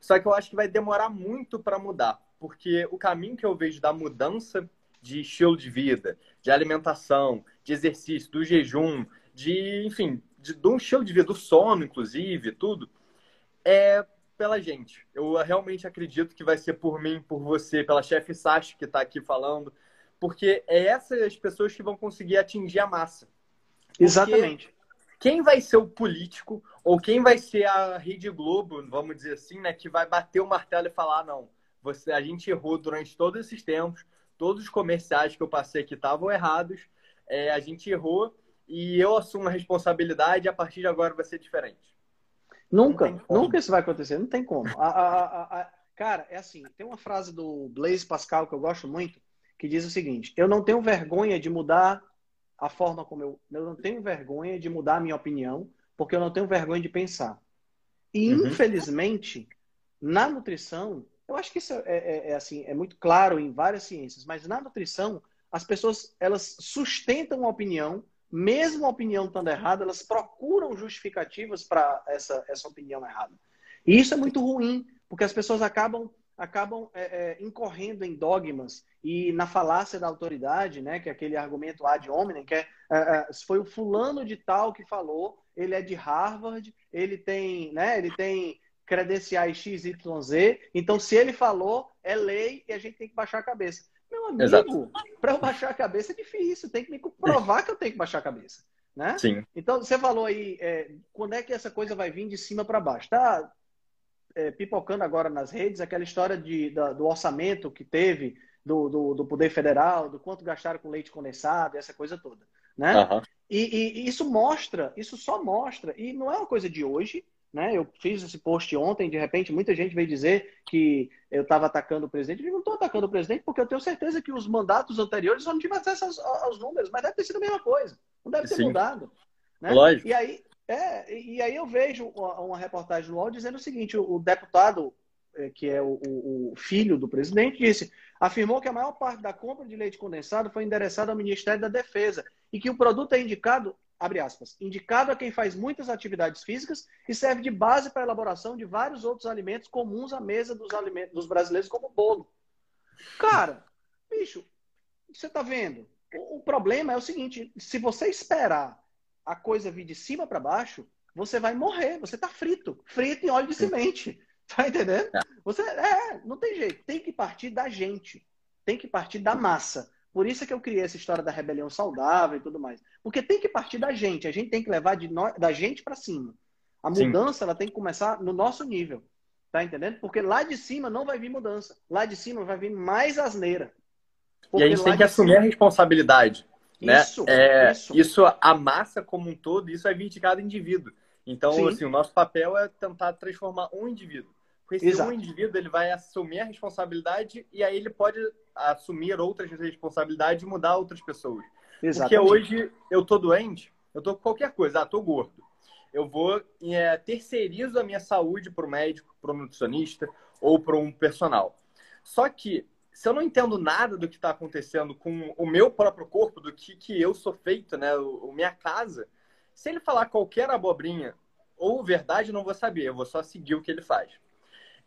só que eu acho que vai demorar muito para mudar, porque o caminho que eu vejo da mudança de estilo de vida, de alimentação, de exercício, do jejum, de, enfim, de, um estilo de vida, do sono, inclusive, tudo, é pela gente. Eu realmente acredito que vai ser por mim, por você, pela chefe Sashi que está aqui falando, porque é essas pessoas que vão conseguir atingir a massa. Porque Exatamente. Quem vai ser o político ou quem vai ser a Rede Globo, vamos dizer assim, né, que vai bater o martelo e falar: ah, não, você, a gente errou durante todos esses tempos, todos os comerciais que eu passei aqui estavam errados, é, a gente errou e eu assumo a responsabilidade e a partir de agora vai ser diferente. Nunca, nunca isso vai acontecer, não tem como. A, a, a, cara, é assim, tem uma frase do Blaise Pascal que eu gosto muito, que diz o seguinte: eu não tenho vergonha de mudar a forma como eu. Eu não tenho vergonha de mudar a minha opinião, porque eu não tenho vergonha de pensar. E, uhum. infelizmente, na nutrição, eu acho que isso é, é, é, assim, é muito claro em várias ciências, mas na nutrição, as pessoas elas sustentam a opinião, mesmo a opinião estando errada, elas procuram justificativas para essa, essa opinião errada. E isso é muito ruim, porque as pessoas acabam acabam é, é, incorrendo em dogmas e na falácia da autoridade, né, que é aquele argumento ad hominem, que é, é, é foi o fulano de tal que falou, ele é de Harvard, ele tem, né, ele tem credenciais XYZ, então se ele falou, é lei e a gente tem que baixar a cabeça. Meu amigo, para eu baixar a cabeça é difícil, tem que me provar que eu tenho que baixar a cabeça. Né? Sim. Então, você falou aí, é, quando é que essa coisa vai vir de cima para baixo? Tá, é, pipocando agora nas redes aquela história de, da, do orçamento que teve do, do, do, Poder Federal, do quanto gastaram com leite condensado, essa coisa toda. Né? Uhum. E, e, isso mostra, isso só mostra, e não é uma coisa de hoje, né? Eu fiz esse post ontem, de repente muita gente veio dizer que eu estava atacando o presidente. Eu não estou atacando o presidente porque eu tenho certeza que os mandatos anteriores eu não tive acesso aos, aos números, mas deve ter sido a mesma coisa. Não deve ter Sim. mudado. Né? Lógico. E aí, é, e aí eu vejo uma reportagem no UOL dizendo o seguinte: o deputado, é, que é o, o, filho do presidente, disse, afirmou que a maior parte da compra de leite condensado foi endereçada ao Ministério da Defesa e que o produto é indicado, abre aspas, indicado a quem faz muitas atividades físicas e serve de base para a elaboração de vários outros alimentos comuns à mesa dos, alimentos, dos brasileiros, como bolo. Cara, bicho, você está vendo? O, o problema é o seguinte: se você esperar a coisa vir de cima para baixo, você vai morrer. Você tá frito. Frito em óleo de semente. Tá entendendo? É. Você, é, não tem jeito. Tem que partir da gente. Tem que partir da massa. Por isso é que eu criei essa história da rebelião saudável e tudo mais. Porque tem que partir da gente. A gente tem que levar de no... da gente para cima. A mudança ela tem que começar no nosso nível. Tá entendendo? Porque lá de cima não vai vir mudança. Lá de cima vai vir mais asneira. Porque e a gente tem que assumir cima... a responsabilidade. Né? Isso, é, isso. Isso, a massa como um todo, isso é vir de cada indivíduo. Então, assim, o nosso papel é tentar transformar um indivíduo. Porque esse um indivíduo, ele vai assumir a responsabilidade e aí ele pode assumir outras responsabilidades e mudar outras pessoas. Exatamente. Porque hoje eu tô doente, eu tô com qualquer coisa, ah, tô gordo. Eu vou, é, terceirizo a minha saúde para o médico, para o nutricionista ou para um personal. Só que se eu não entendo nada do que está acontecendo com o meu próprio corpo, do que, que eu sou feito, né, o, minha casa, se ele falar qualquer abobrinha ou verdade, eu não vou saber, eu vou só seguir o que ele faz.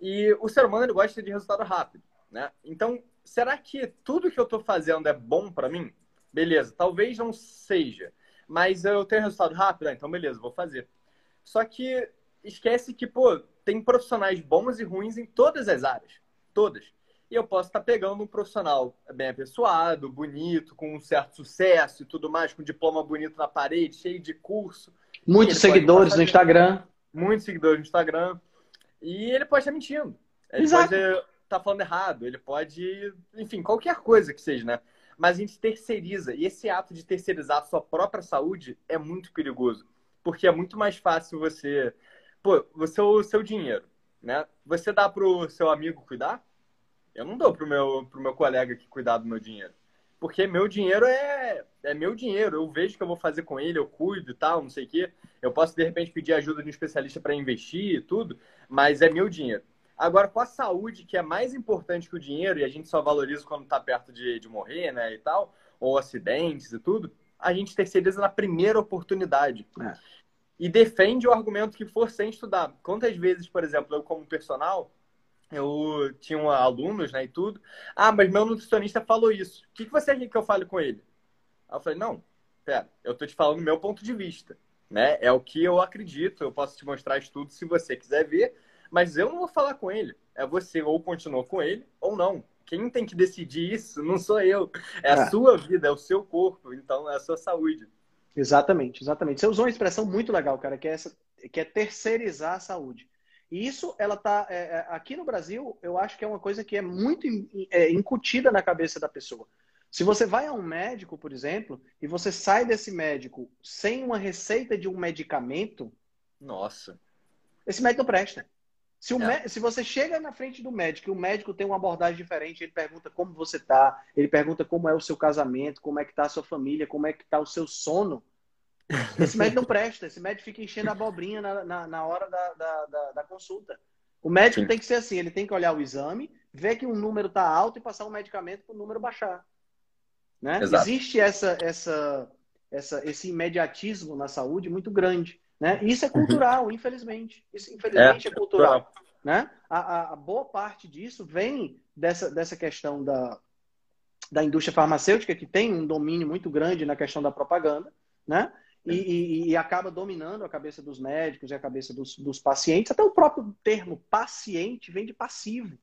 E o ser humano ele gosta de resultado rápido, né? Então, será que tudo que eu estou fazendo é bom para mim? Beleza, talvez não seja, mas eu tenho resultado rápido, ah, então beleza, vou fazer. Só que esquece que, pô, tem profissionais bons e ruins em todas as áreas, todas e eu posso estar pegando um profissional bem apessoado, bonito, com um certo sucesso e tudo mais, com um diploma bonito na parede, cheio de curso. Muitos seguidores no Instagram. Muitos seguidores no Instagram. E ele pode estar mentindo. Ele Exato. pode estar falando errado. Ele pode, enfim, qualquer coisa que seja, né? Mas a gente terceiriza. E esse ato de terceirizar a sua própria saúde é muito perigoso. Porque é muito mais fácil você. Pô, você o seu dinheiro, né? Você dá pro seu amigo cuidar? Eu não dou pro meu, pro meu colega que cuidar do meu dinheiro. Porque meu dinheiro é, é meu dinheiro. Eu vejo o que eu vou fazer com ele, eu cuido e tal, não sei o quê. Eu posso, de repente, pedir ajuda de um especialista para investir e tudo, mas é meu dinheiro. Agora, com a saúde, que é mais importante que o dinheiro, e a gente só valoriza quando está perto de, de morrer, né, e tal, ou acidentes e tudo, a gente terceiriza na primeira oportunidade. É. E defende o argumento que for sem estudar. Quantas vezes, por exemplo, eu como personal, eu tinha alunos, né, e tudo. Ah, mas meu nutricionista falou isso. O que, que você quer que eu fale com ele? Aí eu falei, não, pera, eu tô te falando do meu ponto de vista, né? É o que eu acredito, eu posso te mostrar estudos se você quiser ver, Mas eu não vou falar com ele. É você ou continua com ele ou não. Quem tem que decidir isso não sou eu. É a é. sua vida, é o seu corpo, então é a sua saúde. Exatamente, exatamente. Você usou uma expressão muito legal, cara, que é, essa, que é terceirizar a saúde. E isso, ela tá é, é, aqui no Brasil, eu acho que é uma coisa que é muito é, incutida na cabeça da pessoa. Se você vai a um médico, por exemplo, e você sai desse médico sem uma receita de um medicamento, nossa, esse médico não presta. Se, é. se, você chega na frente do médico e o médico tem uma abordagem diferente, ele pergunta como você está, ele pergunta como é o seu casamento, como é que está a sua família, como é que está o seu sono. Esse médico não presta, esse médico fica enchendo a abobrinha na, na, na hora da, da, da, da, consulta. O médico Sim. tem que ser assim, ele tem que olhar o exame, ver que um número está alto e passar um medicamento para o número baixar. Né? Existe essa, essa, essa, esse imediatismo na saúde muito grande. Né? Isso é cultural, infelizmente. Isso, infelizmente, é, é cultural. Né? A, a, boa parte disso vem dessa, dessa questão da, da indústria farmacêutica, que tem um domínio muito grande na questão da propaganda, né? E, e, e, acaba dominando a cabeça dos médicos e a cabeça dos, dos, pacientes. Até o próprio termo paciente vem de passivo.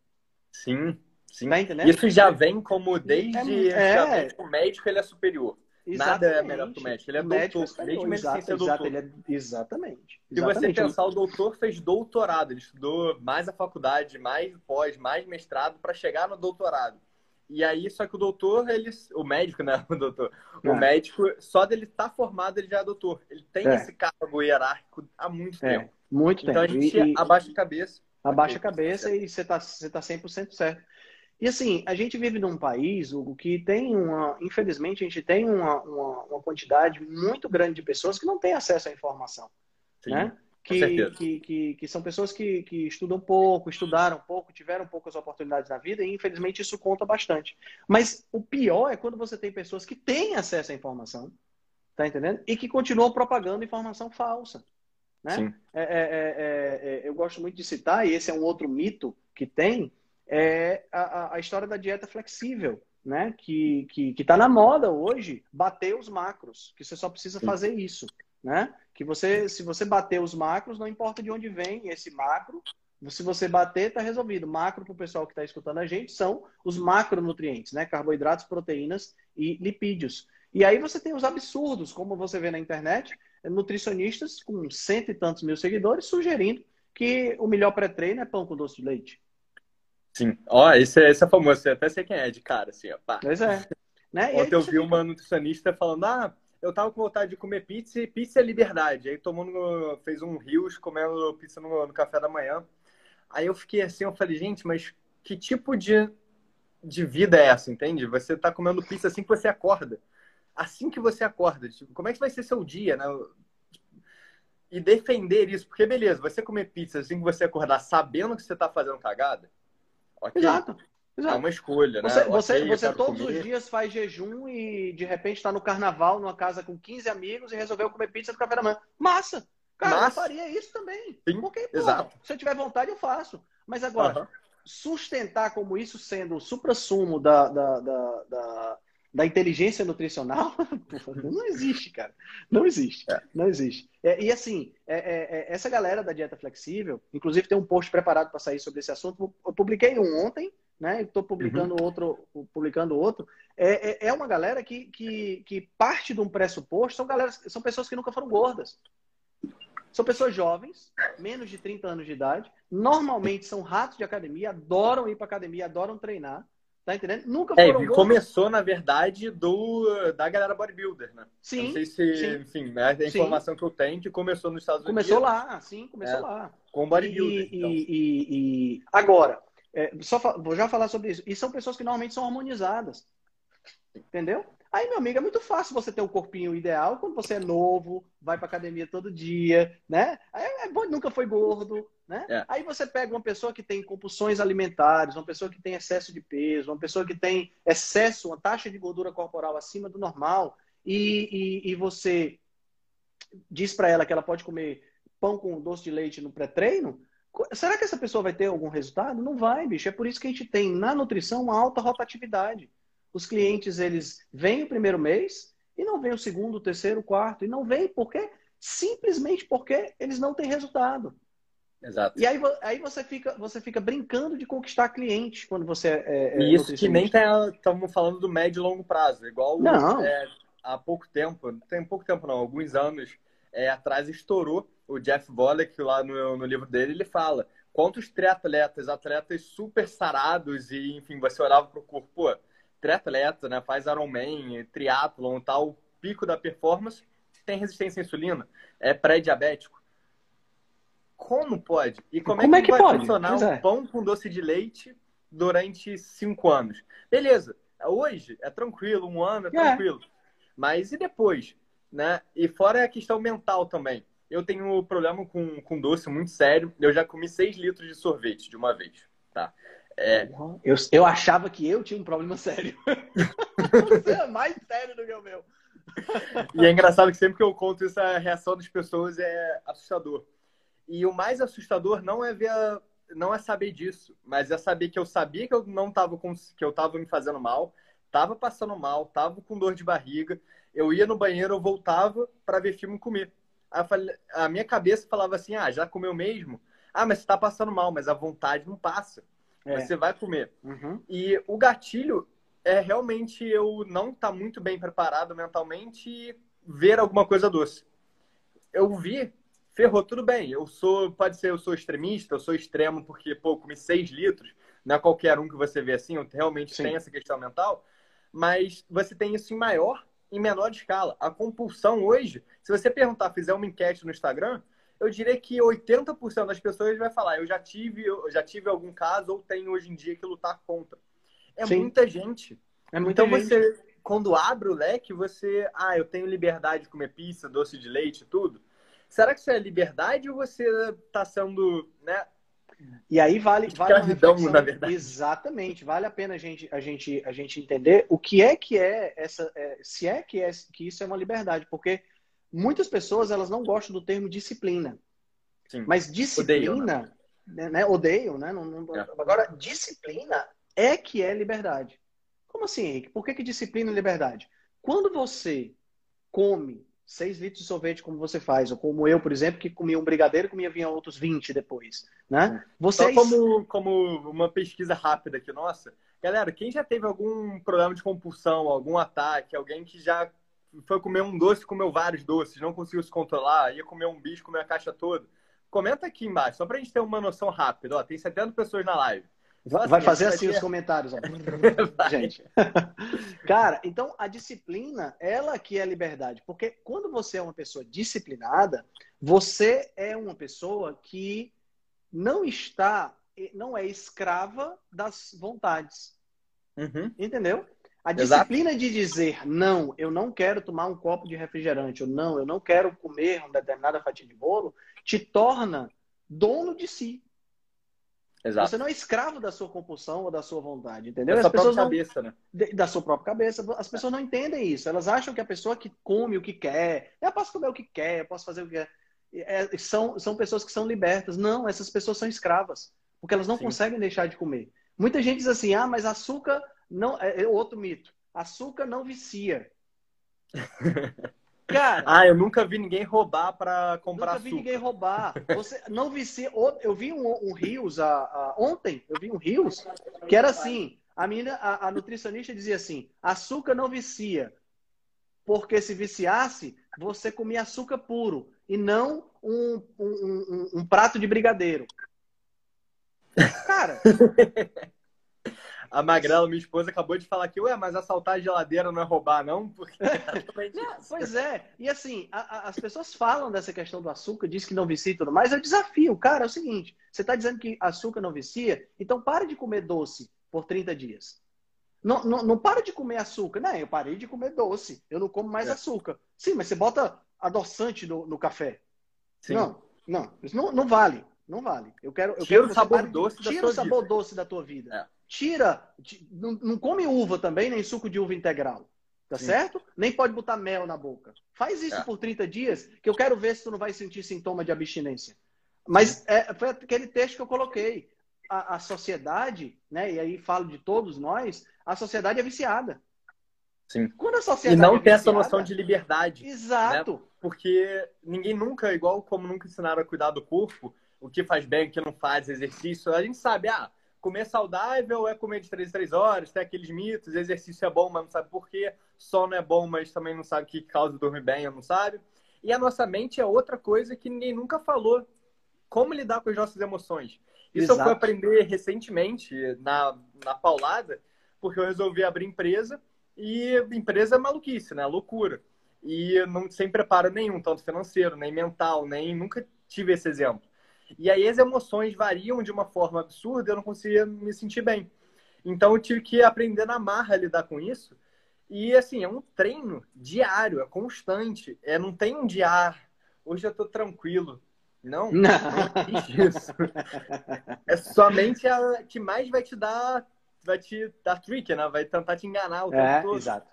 Sim, sim. Tá entendendo? Isso já vem como desde é, é... o médico ele é superior. Exatamente. Nada é melhor que o médico. Ele é o doutor. Médico desde medicina exato, doutor. Exato, é... Exatamente. Se você pensar, o doutor fez doutorado. Ele estudou mais a faculdade, mais pós, mais mestrado para chegar no doutorado. E aí, só que o doutor, ele, o médico, né? O doutor, é. o médico, só dele estar tá formado, ele já é doutor. Ele tem é. esse cargo hierárquico há muito é. tempo. Muito então, tempo. Então a gente e, abaixa a cabeça. Abaixa a cabeça e você está você tá 100% certo. E assim, a gente vive num país, Hugo, que tem uma. Infelizmente, a gente tem uma, uma, uma quantidade muito grande de pessoas que não têm acesso à informação. Sim, né? Que, que, que, que, são pessoas que, que estudam pouco, estudaram pouco, tiveram poucas oportunidades na vida, e infelizmente isso conta bastante. Mas o pior é quando você tem pessoas que têm acesso à informação, tá entendendo? E que continuam propagando informação falsa. Né? É, é, é, é, eu gosto muito de citar, e esse é um outro mito que tem, é a, a história da dieta flexível, né? Que que está na moda hoje, bater os macros, que você só precisa fazer isso, né? Que você, se você bater os macros, não importa de onde vem esse macro, se você bater, está resolvido. Macro, para o pessoal que está escutando a gente, são os macronutrientes, né? Carboidratos, proteínas e lipídios. E aí você tem os absurdos, como você vê na internet, nutricionistas com cento e tantos mil seguidores sugerindo que o melhor pré-treino é pão com doce de leite. Sim. Ó, esse, é, esse é famoso, eu até sei quem é de cara, assim, ó. Pá. Pois é. Né? Ontem eu vi fica... uma nutricionista falando, ah, eu tava com vontade de comer pizza e pizza é liberdade. Aí tomando, fez um rios comendo pizza no, no, café da manhã. Aí eu fiquei assim, eu falei, gente, mas que tipo de, de vida é essa, entende? Você tá comendo pizza assim que você acorda. Assim que você acorda. Tipo, como é que vai ser seu dia, né? E defender isso, porque beleza, você comer pizza assim que você acordar sabendo que você tá fazendo cagada, Okay. Exato. Exato. É uma escolha, né? Você, você, você todos comer. os dias faz jejum e de repente está no carnaval, numa casa com 15 amigos e resolveu comer pizza no café da manhã. Massa! Cara, Massa. eu faria isso também. Sim, Porque, pô, exato. se eu tiver vontade, eu faço. Mas agora, sustentar como isso sendo o supra-sumo da, da, da, da, da inteligência nutricional, não existe, cara. Não existe. É. Não existe. É, e assim, é, é, é, essa galera da dieta flexível, inclusive tem um post preparado para sair sobre esse assunto. Eu publiquei um ontem, né? Estou publicando uhum. outro, publicando outro. É, é, é, uma galera que, que, que parte de um pressuposto, são, galera, são pessoas que nunca foram gordas. São pessoas jovens, menos de 30 anos de idade, normalmente são ratos de academia, adoram ir para academia, adoram treinar. Tá entendendo? Nunca é, foram é, começou, na verdade, do da galera bodybuilder, né? Sim. Não sei se, sim. enfim, né, a informação sim. que eu tenho que começou nos Estados Unidos. Começou lá, sim, começou é, lá. Com bodybuilder. E, então. e, e agora, é, só vou já falar sobre isso. E são pessoas que normalmente são harmonizadas. Entendeu? Aí, meu amigo, é muito fácil você ter um corpinho ideal quando você é novo, vai pra academia todo dia, né? É, é bom, nunca foi gordo, né? É. Aí você pega uma pessoa que tem compulsões alimentares, uma pessoa que tem excesso de peso, uma pessoa que tem excesso, uma taxa de gordura corporal acima do normal, e, e, e você diz para ela que ela pode comer pão com doce de leite no pré-treino, será que essa pessoa vai ter algum resultado? Não vai, bicho. É por isso que a gente tem na nutrição uma alta rotatividade os clientes eles vêm o primeiro mês e não vêm o segundo, o terceiro, o quarto, e não vêm porque simplesmente porque eles não têm resultado. Exato. E aí, aí você, fica, você fica brincando de conquistar cliente quando você é. é e isso que nem estamos falando do médio e longo prazo. Igual Não. É, há pouco tempo, não tem pouco tempo não, alguns anos é, atrás estourou o Jeff Volek lá no, no livro dele, ele fala quantos triatletas, atletas super sarados e, enfim, você olhava para o corpo, pô, triatleta, né, faz Ironman, triatlon, tal, pico da performance, tem resistência à insulina, é pré-diabético. Como pode? E como, como é, que, é que vai pode? funcionar um é. pão com doce de leite durante cinco anos? Beleza, hoje é tranquilo, um ano é, é. tranquilo. Mas e depois? Né? E fora a questão mental também. Eu tenho problema com, com doce muito sério. Eu já comi seis litros de sorvete de uma vez. Tá? É... Eu, eu achava que eu tinha um problema sério. Você é mais sério do que o meu. E é engraçado que sempre que eu conto isso, a reação das pessoas é assustador. E o mais assustador não é ver a... não é saber disso, mas é saber que eu sabia que eu não estava com... que eu estava me fazendo mal, estava passando mal, estava com dor de barriga. Eu ia no banheiro, eu voltava para ver filme e comer. Falei... a minha cabeça falava assim: ah, já comeu mesmo? Ah, mas você está passando mal, mas a vontade não passa. É. Você vai comer. Uhum. E o gatilho é realmente eu não estar tá muito bem preparado mentalmente e ver alguma coisa doce. Eu vi ferrou, tudo bem. Eu sou, pode ser, eu sou extremista, eu sou extremo porque, pô, comi 6 litros. Não é qualquer um que você vê assim, eu realmente Sim. tenho essa questão mental. Mas você tem isso em maior em menor escala. A compulsão hoje, se você perguntar, fizer uma enquete no Instagram, eu diria que 80% das pessoas vai falar, eu já tive, eu já tive algum caso ou tenho hoje em dia que lutar contra. É Sim. muita gente. É muita então gente. você, quando abre o leque, você, ah, eu tenho liberdade de comer pizza, doce de leite, tudo. Será que isso é liberdade ou você está sendo, né? E aí vale, vale escravidão, na verdade. Exatamente, vale a pena a gente, a gente, a gente entender o que é que é essa, é, se é que é que isso é uma liberdade, porque muitas pessoas elas não gostam do termo disciplina, Sim. mas disciplina, Odeio, né? né? Odeiam, né? Não, não... É. Agora disciplina é que é liberdade. Como assim, Henrique? Por que, que disciplina é liberdade? Quando você come 6 litros de sorvete como você faz, ou como eu, por exemplo, que comia um brigadeiro e comia vinha outros 20 depois, né? Vocês... Só como, como uma pesquisa rápida aqui, nossa. Galera, quem já teve algum problema de compulsão, algum ataque, alguém que já foi comer um doce, comeu vários doces, não conseguiu se controlar, ia comer um bicho, comer a caixa toda, comenta aqui embaixo, só pra gente ter uma noção rápida. Ó, tem 70 pessoas na live. Vai, vai fazer assim os comentários, gente. Cara, então a disciplina, ela que é a liberdade. Porque quando você é uma pessoa disciplinada, você é uma pessoa que não está, não é escrava das vontades. Uhum. Entendeu? A disciplina Exato. de dizer não, eu não quero tomar um copo de refrigerante, ou não, eu não quero comer uma determinada fatia de bolo, te torna dono de si. Exato. Você não é escravo da sua compulsão ou da sua vontade, entendeu? Da sua própria não... cabeça, né? Da sua própria cabeça. As pessoas não entendem isso. Elas acham que a pessoa que come o que quer, eu posso comer o que quer, eu posso fazer o que quer. É, são, são pessoas que são libertas. Não, essas pessoas são escravas. Porque elas não Sim. conseguem deixar de comer. Muita gente diz assim, ah, mas açúcar não... É, é outro mito. Açúcar não vicia. Cara, ah, eu nunca vi ninguém roubar para comprar nunca vi ninguém roubar. Você não vi ser. Eu vi um, um Rios a, a, ontem. Eu vi um Rios que era assim. A menina, a, a, nutricionista dizia assim: açúcar não vicia, porque se viciasse, você comia açúcar puro e não um, um, um, um prato de brigadeiro. Cara, A Magrela, minha esposa, acabou de falar que, ué, mas assaltar a geladeira não é roubar, não? Porque... não, pois é. E assim, a, a, as pessoas falam dessa questão do açúcar, diz que não vicia e tudo mais. Eu desafio, cara, é o seguinte: você está dizendo que açúcar não vicia, então pare de comer doce por 30 dias. Não, não, não para de comer açúcar. Não, eu parei de comer doce. Eu não como mais é. açúcar. Sim, mas você bota adoçante no, no café. Sim. Não, não, isso não, não vale. Não vale. Eu quero. Eu tira quero o sabor doce da Tira o sabor vida. doce da tua vida. É tira, não, não come uva também, nem suco de uva integral. Tá Sim. certo? Nem pode botar mel na boca. Faz isso é. por 30 dias, que eu quero ver se tu não vai sentir sintoma de abstinência. Mas é, foi aquele texto que eu coloquei. A, a, sociedade, né? E aí falo de todos nós, a sociedade é viciada. Sim. Quando a sociedade e não é tem viciada, essa noção de liberdade. Exato. Né? Porque ninguém nunca, igual como nunca ensinaram a cuidar do corpo, o que faz bem, o que não faz exercício. A gente sabe, ah, comer saudável é comer de 3 em 3 horas, tem aqueles mitos, exercício é bom, mas não sabe por quê, sono é bom, mas também não sabe o que causa dormir bem, não sabe. E a nossa mente é outra coisa que ninguém nunca falou. Como lidar com as nossas emoções. Isso Exato. eu fui aprender recentemente, na, na paulada, porque eu resolvi abrir empresa e empresa é maluquice, né? Loucura. E não sem preparo nenhum, tanto financeiro, nem mental, nem nunca tive esse exemplo. E aí as emoções variam de uma forma absurda, eu não conseguia me sentir bem. Então eu tive que aprender na marra a lidar com isso. E assim, é um treino diário, é constante. É, não tem um dia, ah, hoje eu tô tranquilo. Não, não, não isso. é somente a que mais vai te dar, vai te dar trick, né? Vai tentar te enganar o tempo é, todo. Exato.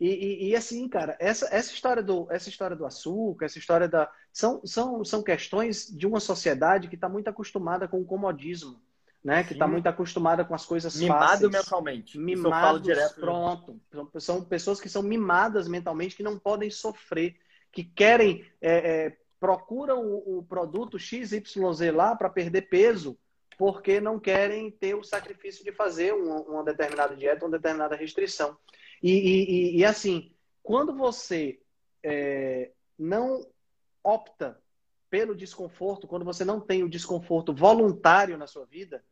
E, e, e, assim, cara, essa, essa, história do, essa história do açúcar, essa história da. São, são, são questões de uma sociedade que está muito acostumada com o comodismo, né? Que está muito acostumada com as coisas Mimado fáceis. mentalmente. Mimados, direto. pronto. São pessoas que são mimadas mentalmente, que não podem sofrer, que querem, é, é, procuram o, o produto XYZ lá para perder peso, porque não querem ter o sacrifício de fazer uma, uma determinada dieta, uma determinada restrição. E, e, e assim, quando você é, não opta pelo desconforto, quando você não tem o desconforto voluntário na sua vida,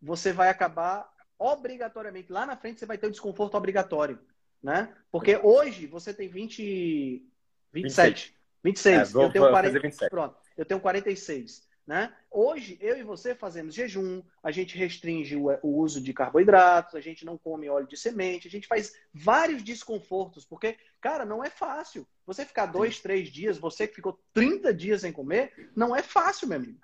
você vai acabar obrigatoriamente, lá na frente você vai ter o desconforto obrigatório, né? Porque hoje você tem 20, 27, 26, é, eu tenho 40, 27. pronto, eu tenho 46. Né? Hoje, eu e você fazemos jejum, a gente restringe o, o, uso de carboidratos, a gente não come óleo de semente, a gente faz vários desconfortos, porque, cara, não é fácil. Você ficar dois, três dias, você que ficou 30 dias sem comer, não é fácil, meu amigo.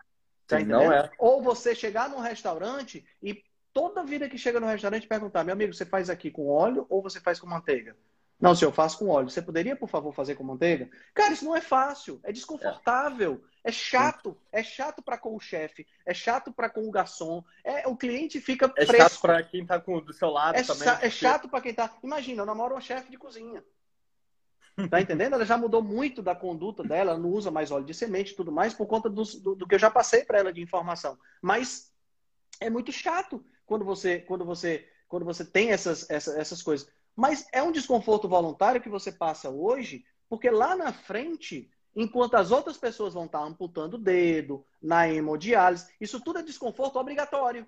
Tá Sim, não é. Ou você chegar num restaurante e toda vida que chega no restaurante perguntar, meu amigo, você faz aqui com óleo ou você faz com manteiga? Não, se eu faço com óleo, você poderia, por favor, fazer com manteiga? Cara, isso não é fácil, é desconfortável, é, é chato, é chato para com o chefe, é chato para com o garçom, é o cliente fica é fresco. chato para quem tá com do seu lado é também. é chato para quem tá. Imagina, eu namoro uma chefe de cozinha. Tá entendendo? Ela já mudou muito da conduta dela, ela não usa mais óleo de semente e tudo mais por conta do, do, do que eu já passei para ela de informação. Mas é muito chato quando você quando você quando você tem essas, essas, essas coisas. Mas é um desconforto voluntário que você passa hoje, porque lá na frente, enquanto as outras pessoas vão estar amputando o dedo, na hemodiálise, isso tudo é desconforto obrigatório.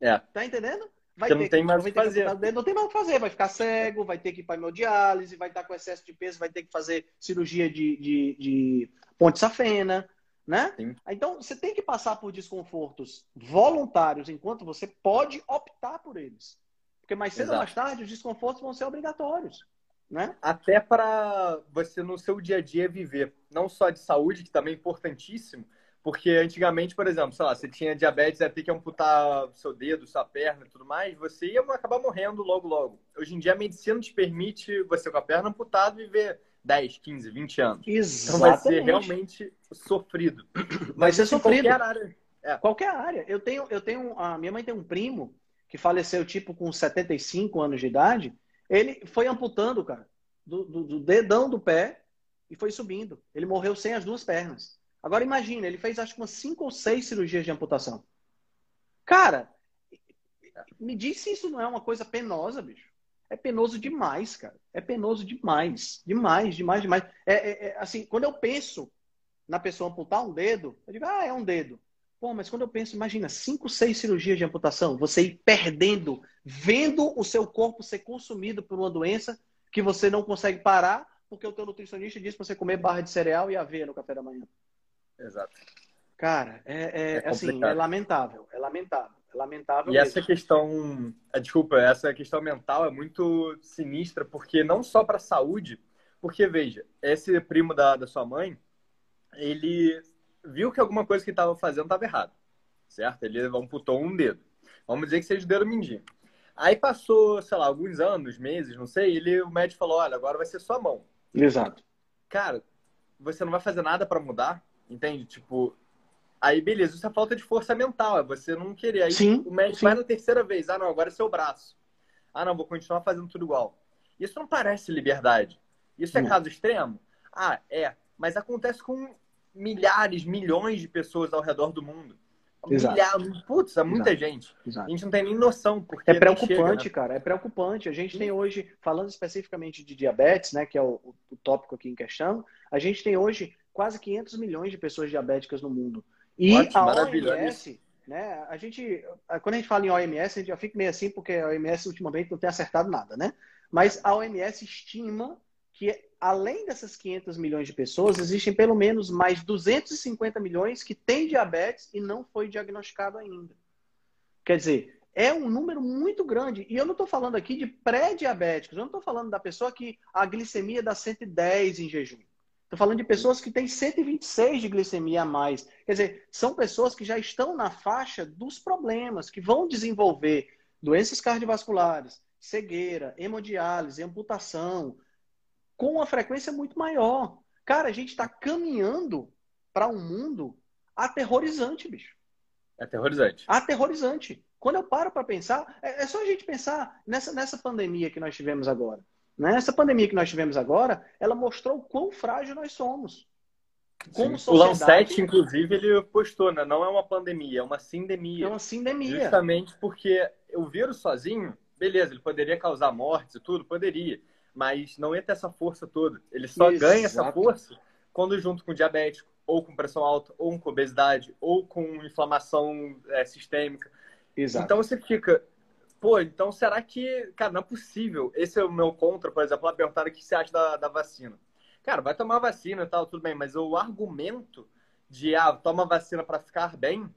É. Tá entendendo? Vai ter não tem mais o que fazer. Dedo, não tem mais o que fazer. Vai ficar cego, vai ter que ir para hemodiálise, vai estar com excesso de peso, vai ter que fazer cirurgia de, de, de ponte safena, né? Sim. Então, você tem que passar por desconfortos voluntários enquanto você pode optar por eles. Porque mais cedo Exato. ou mais tarde os desconfortos vão ser obrigatórios. Né? Até para você no seu dia a dia viver, não só de saúde, que também é importantíssimo, porque antigamente, por exemplo, sei lá, você tinha diabetes, ia ter que amputar seu dedo, sua perna e tudo mais, você ia acabar morrendo logo, logo. Hoje em dia a medicina te permite você com a perna amputada viver 10, 15, 20 anos. Exatamente. Então vai ser realmente sofrido. Vai ser sofrido. Qualquer área. É. Qualquer área. Eu tenho, eu tenho, a minha mãe tem um primo que faleceu tipo com 75 anos de idade, ele foi amputando, cara, do, do, do dedão do pé e foi subindo. Ele morreu sem as duas pernas. Agora imagina, ele fez acho que umas cinco ou seis cirurgias de amputação. Cara, me diz se isso não é uma coisa penosa, bicho. É penoso demais, cara. É penoso demais. Demais, demais, demais. É, é, é, assim, quando eu penso na pessoa amputar um dedo, eu digo, ah, é um dedo. Pô, mas quando eu penso, imagina, cinco, seis cirurgias de amputação, você ir perdendo, vendo o seu corpo ser consumido por uma doença que você não consegue parar, porque o teu nutricionista disse para você comer barra de cereal e aveia no café da manhã. Exato. Cara, é, é, é assim, é lamentável, é lamentável, é lamentável. E mesmo. essa questão, é, desculpa, essa questão mental é muito sinistra, porque não só para a saúde, porque veja, esse primo da, da sua mãe, ele viu que alguma coisa que estava fazendo estava errado, certo? Ele amputou um dedo. Vamos dizer que seja o dedo mindinho. Aí passou, sei lá, alguns anos, meses, não sei, ele, o médico falou, olha, agora vai ser sua mão. Exato. Cara, você não vai fazer nada para mudar, entende? Tipo, aí beleza, isso é falta de força mental, é você não querer. Aí sim, o médico sim. vai na terceira vez, ah não, agora é seu braço. Ah não, vou continuar fazendo tudo igual. Isso não parece liberdade. Isso é caso extremo? Ah, é. Mas acontece com milhares, milhões de pessoas ao redor do mundo. Exato. putz, é muita Exato. gente. Exato. A gente não tem nem noção. Porque É preocupante, chega, né? cara. É preocupante. A gente tem hoje, falando especificamente de diabetes, né, que é o, o tópico aqui em questão, a gente tem hoje quase 500 milhões de pessoas diabéticas no mundo. E Ótimo, a OMS, né, a gente, quando a gente fala em OMS, a gente já fica meio assim, porque a OMS ultimamente não tem acertado nada, né? Mas a OMS estima que além dessas 500 milhões de pessoas, existem pelo menos mais 250 milhões que têm diabetes e não foi diagnosticado ainda. Quer dizer, é um número muito grande. E eu não estou falando aqui de pré-diabéticos, eu não estou falando da pessoa que a glicemia dá 110 em jejum. Estou falando de pessoas que têm 126 de glicemia a mais. Quer dizer, são pessoas que já estão na faixa dos problemas, que vão desenvolver doenças cardiovasculares, cegueira, hemodiálise, amputação, com uma frequência muito maior. Cara, a gente está caminhando para um mundo aterrorizante, bicho. Aterrorizante. Aterrorizante. Quando eu paro para pensar, é, é, só a gente pensar nessa, nessa pandemia que nós tivemos agora. Né? Essa pandemia que nós tivemos agora, ela mostrou o quão frágil nós somos. Como o Lancet, inclusive, ele postou, né? Não é uma pandemia, é uma sindemia. É uma sindemia. Justamente porque o vírus sozinho, beleza, ele poderia causar mortes e tudo, poderia. Mas não ia ter essa força toda. Ele só Exato. ganha essa força quando junto com diabético, ou com pressão alta, ou com obesidade, ou com inflamação é, sistêmica. Exato. Então você fica, pô, então será que, cara, não é possível. Esse é o meu contra, por exemplo, lá perguntaram o que você acha da, da vacina. Cara, vai tomar vacina e tal, tudo bem, mas o argumento de, ah, toma vacina para ficar bem,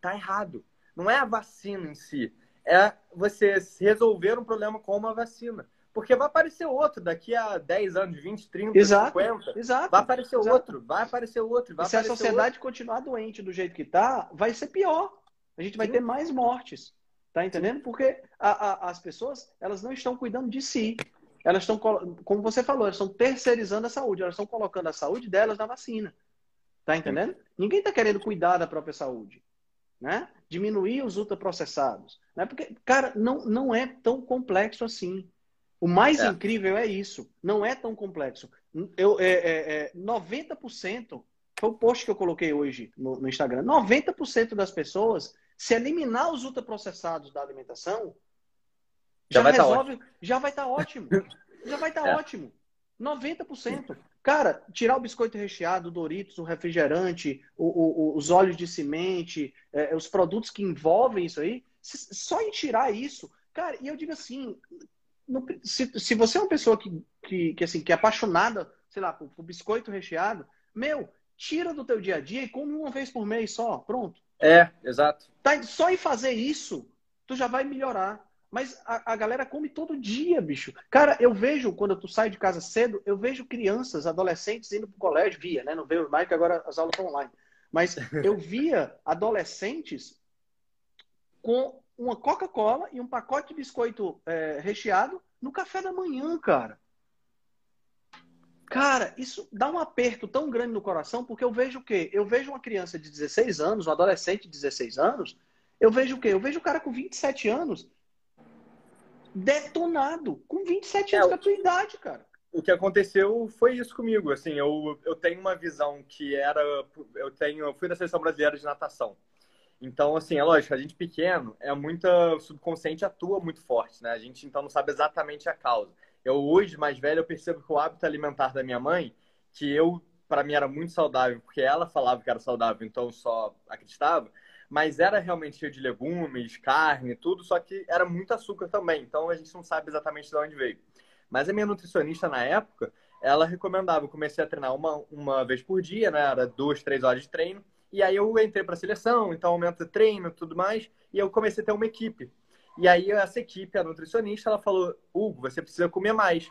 tá errado. Não é a vacina em si, é você resolver um problema com uma vacina. Porque vai aparecer outro daqui a 10 anos, 20, 30, exato, 50. Exato. Vai aparecer exato. outro, vai aparecer outro. Vai e se a sociedade outro. continuar doente do jeito que tá, vai ser pior. A gente vai Sim. ter mais mortes. Tá entendendo? Porque a, a, as pessoas, elas não estão cuidando de si. Elas estão, como você falou, elas estão terceirizando a saúde. Elas estão colocando a saúde delas na vacina. Tá entendendo? Ninguém está querendo cuidar da própria saúde. Né? Diminuir os ultraprocessados. Né? Porque, cara, não, não é tão complexo assim. O mais É. incrível é isso. Não é tão complexo. Eu, é, é, é, 90%, foi o post que eu coloquei hoje no, no Instagram, 90% das pessoas, se eliminar os ultraprocessados da alimentação, Já vai tá resolve, já vai estar ótimo. Já vai estar É. ótimo. 90%. Cara, tirar o biscoito recheado, o Doritos, o refrigerante, o- o- os óleos de semente, é, os produtos que envolvem isso aí, só em tirar isso, cara, e eu digo assim, não- se, se você é uma pessoa que, que, que, assim, que é apaixonada, sei lá, por, por biscoito recheado, meu, tira do teu dia a dia e come uma vez por mês só, pronto. É, exato. Tá, só em fazer isso, tu já vai melhorar. Mas a, a galera come todo dia, bicho. Cara, eu vejo, quando tu sai de casa cedo, eu vejo crianças, adolescentes indo pro colégio, via, né? Não vejo mais, que agora as aulas estão online. Mas eu via adolescentes com uma Coca-Cola e um pacote de biscoito é, recheado no café da manhã, cara. Cara, isso dá um aperto tão grande no coração, porque eu vejo o quê? Eu vejo uma criança de 16 anos, um adolescente de 16 anos, eu vejo o quê? Eu vejo o cara com 27 anos detonado, com 27 É, anos da tua idade, cara. o que aconteceu foi isso comigo. Assim, eu, eu tenho uma visão que era. Eu tenho. Eu fui da seleção brasileira de natação. Então, assim, é lógico, a gente pequeno é muita. Subconsciente atua muito forte, né? A gente então não sabe exatamente a causa. Eu, hoje, mais velho, eu percebo que o hábito alimentar da minha mãe, que eu, para mim, era muito saudável, porque ela falava que era saudável, então só acreditava, mas era realmente cheio de legumes, carne, tudo, só que era muito açúcar também. Então a gente não sabe exatamente de onde veio. Mas a minha nutricionista na época, ela recomendava, eu comecei a treinar uma, uma vez por dia, né? Era duas, três horas de treino. E aí eu entrei para a seleção, então aumenta treino e tudo mais. E eu comecei a ter uma equipe. E aí essa equipe, a nutricionista, ela falou, Hugo, você precisa comer mais.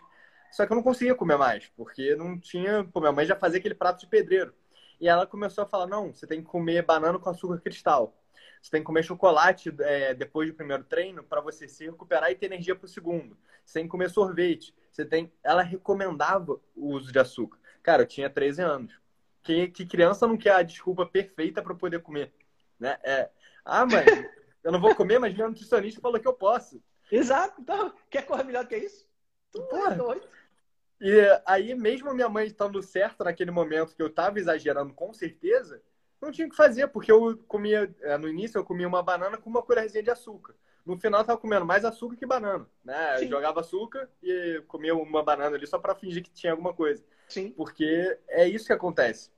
Só que eu não conseguia comer mais, porque não tinha... Pô, minha mãe já fazia aquele prato de pedreiro. E ela começou a falar, não, você tem que comer banana com açúcar cristal. Você tem que comer chocolate é, depois do primeiro treino para você se recuperar e ter energia para o segundo. Que comer sorvete. Você tem... Ela recomendava o uso de açúcar. Cara, eu tinha 13 anos. Que, que criança não quer a desculpa perfeita para poder comer? Né? É, ah, mãe, eu não vou comer, mas minha nutricionista falou que eu posso. Exato. Então, quer correr melhor que isso? Tu é Porra. doido. E aí, mesmo minha mãe estando certa naquele momento que eu estava exagerando com certeza, não tinha o que fazer, porque eu comia, é, no início eu comia uma banana com uma colherzinha de açúcar. No final eu tava comendo mais açúcar que banana, né? Eu jogava açúcar e comia uma banana ali só para fingir que tinha alguma coisa. Sim. Porque é isso que acontece.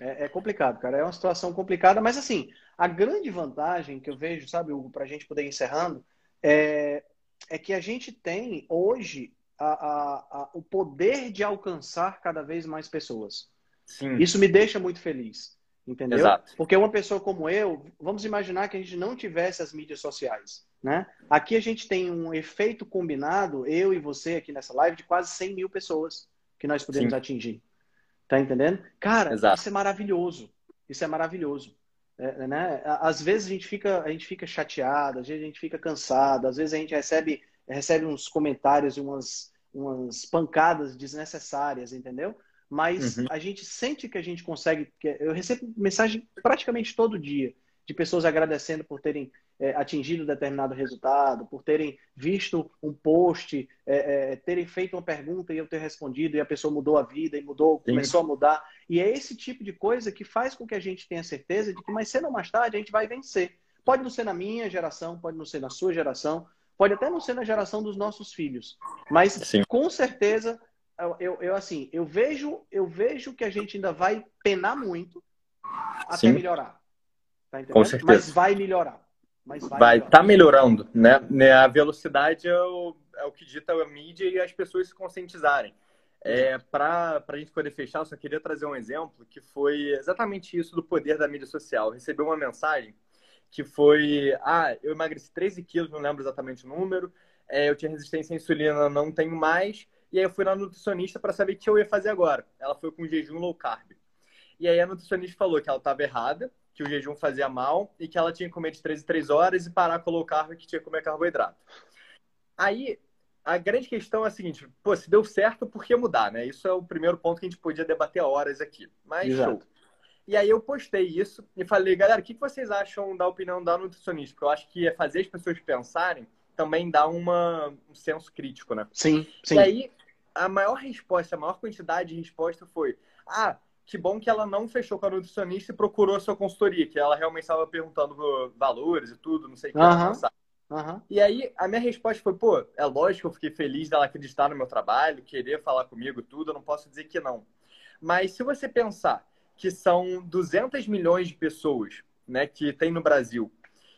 É, é, complicado, cara. É uma situação complicada, mas assim, a grande vantagem que eu vejo, sabe, Hugo, para a gente poder ir encerrando, é, é que a gente tem hoje a, a, a, o poder de alcançar cada vez mais pessoas. Sim. Isso me deixa muito feliz. Entendeu? Exato. Porque uma pessoa como eu, vamos imaginar que a gente não tivesse as mídias sociais. Né? Aqui a gente tem um efeito combinado, eu e você aqui nessa live, de quase 100 mil pessoas que nós podemos Sim. atingir. Tá entendendo? Cara, Exato. isso é maravilhoso. Isso é maravilhoso. É, né? Às vezes a gente fica, a gente fica chateado, às vezes a gente fica cansado, às vezes a gente recebe, recebe uns comentários e umas, umas pancadas desnecessárias, entendeu? mas uhum. a gente sente que a gente consegue. Eu recebo mensagem praticamente todo dia de pessoas agradecendo por terem é, atingido determinado resultado, por terem visto um post, é, é, terem feito uma pergunta e eu ter respondido e a pessoa mudou a vida e mudou, Sim. começou a mudar. E é esse tipo de coisa que faz com que a gente tenha certeza de que mais cedo ou mais tarde a gente vai vencer. Pode não ser na minha geração, pode não ser na sua geração, pode até não ser na geração dos nossos filhos, mas Sim. com certeza eu, eu, assim, eu vejo, eu vejo que a gente ainda vai penar muito até Sim. melhorar. Tá Com certeza. Mas vai melhorar. Mas vai, vai tá melhorando, né? né? A velocidade é o, é o que dita a mídia e as pessoas se conscientizarem. É, para a gente poder fechar, eu só queria trazer um exemplo que foi exatamente isso do poder da mídia social. Recebi uma mensagem que foi: Ah, eu emagreci 13 quilos, não lembro exatamente o número, é, eu tinha resistência à insulina, não tenho mais, e aí eu fui na nutricionista para saber o que eu ia fazer agora. Ela foi com jejum low carb. E aí a nutricionista falou que ela estava errada, que o jejum fazia mal e que ela tinha que comer de 3 em 3 horas e parar com low carb que tinha que comer carboidrato. Aí a grande questão é a seguinte, pô, se deu certo, por que mudar, né? Isso é o primeiro ponto que a gente podia debater horas aqui. Mas Exato. show. E aí eu postei isso e falei, galera, o que vocês acham da opinião da nutricionista? Porque eu acho que é fazer as pessoas pensarem também dá uma, um senso crítico, né? Sim, sim. E aí, a maior resposta, a maior quantidade de resposta foi: ah, que bom que ela não fechou com a nutricionista e procurou a sua consultoria, que ela realmente estava perguntando valores e tudo, não sei o que. Uhum. Uhum. E aí, a minha resposta foi: pô, é lógico que eu fiquei feliz dela acreditar no meu trabalho, querer falar comigo tudo, eu não posso dizer que não. Mas se você pensar que são 200 milhões de pessoas né, que tem no Brasil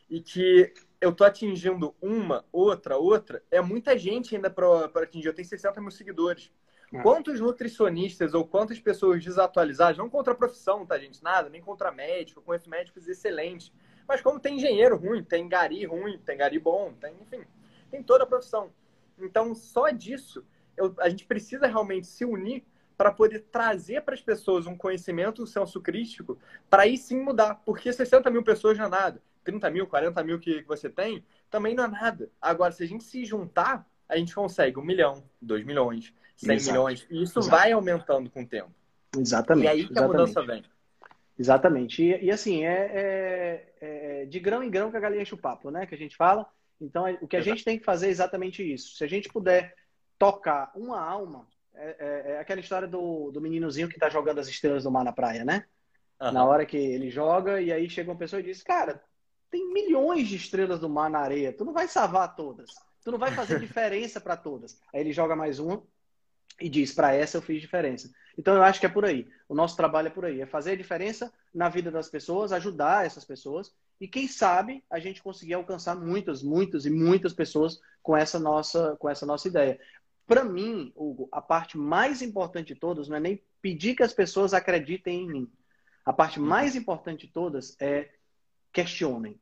e que eu tô atingindo uma, outra, outra, é muita gente ainda para atingir. Eu tenho 60 mil seguidores. É. Quantos nutricionistas ou quantas pessoas desatualizadas, não contra a profissão, tá, gente? Nada, nem contra médico, conheço médicos excelentes. Mas como tem engenheiro ruim, tem gari ruim, tem gari bom, tem, enfim, tem toda a profissão. Então, só disso, eu, a gente precisa realmente se unir para poder trazer para as pessoas um conhecimento, um senso crítico, para aí sim mudar. Porque 60 mil pessoas não é nada. 30 mil, 40 mil que, que você tem, também não é nada. Agora, se a gente se juntar, a gente consegue um milhão, dois milhões, cem Exato. milhões. E isso Exato. vai aumentando com o tempo. Exatamente. E aí que Exatamente. a mudança vem. Exatamente. E, e assim, é, é, é, de grão em grão que a galinha enche o papo, né? Que a gente fala. Então, é, o que a Exato. gente tem que fazer é exatamente isso. Se a gente puder tocar uma alma, é, é, é aquela história do, do meninozinho que está jogando as estrelas do mar na praia, né? Uhum. Na hora que ele joga, e aí chega uma pessoa e diz, cara, tem milhões de estrelas do mar na areia. Tu não vai salvar todas. Tu não vai fazer diferença para todas. Aí ele joga mais uma e diz: para essa eu fiz diferença. Então eu acho que é por aí. O nosso trabalho é por aí. É fazer a diferença na vida das pessoas, ajudar essas pessoas. E quem sabe a gente conseguir alcançar muitas, muitas e muitas pessoas com essa nossa, com essa nossa ideia. Para mim, Hugo, a parte mais importante de todas não é nem pedir que as pessoas acreditem em mim. A parte uhum. mais importante de todas é questionem.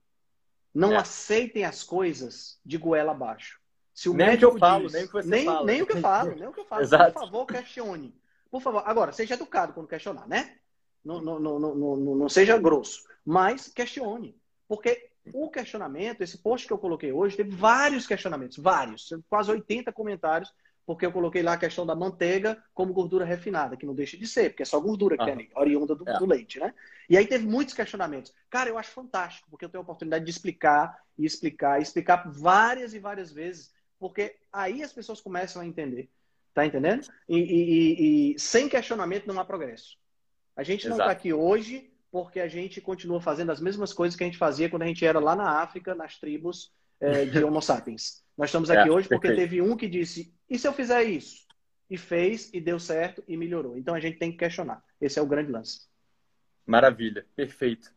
Não é. aceitem as coisas de goela abaixo. Se o nem médico que eu falo, diz, nem o que nem, fala. Nem o que eu falo, nem o que eu falo. Exato. Por favor, questione. Por favor. Agora, seja educado quando questionar, né? Não, não, não, não, não, seja grosso. Mas questione. Porque o questionamento, esse post que eu coloquei hoje, teve vários questionamentos, vários, quase 80 comentários porque eu coloquei lá a questão da manteiga como gordura refinada, que não deixa de ser, porque é só gordura que tem ali, oriunda do, é. do, leite, né? E aí teve muitos questionamentos. Cara, eu acho fantástico, porque eu tenho a oportunidade de explicar e explicar e explicar várias e várias vezes, porque aí as pessoas começam a entender. Tá entendendo? E, e, e, sem questionamento não há progresso. A gente não está aqui hoje porque a gente continua fazendo as mesmas coisas que a gente fazia quando a gente era lá na África, nas tribos é, de Homo sapiens. Nós estamos aqui é, hoje porque perfeito. teve um que disse: e se eu fizer isso? E fez, e deu certo, e melhorou. Então a gente tem que questionar. Esse é o grande lance. Maravilha, perfeito.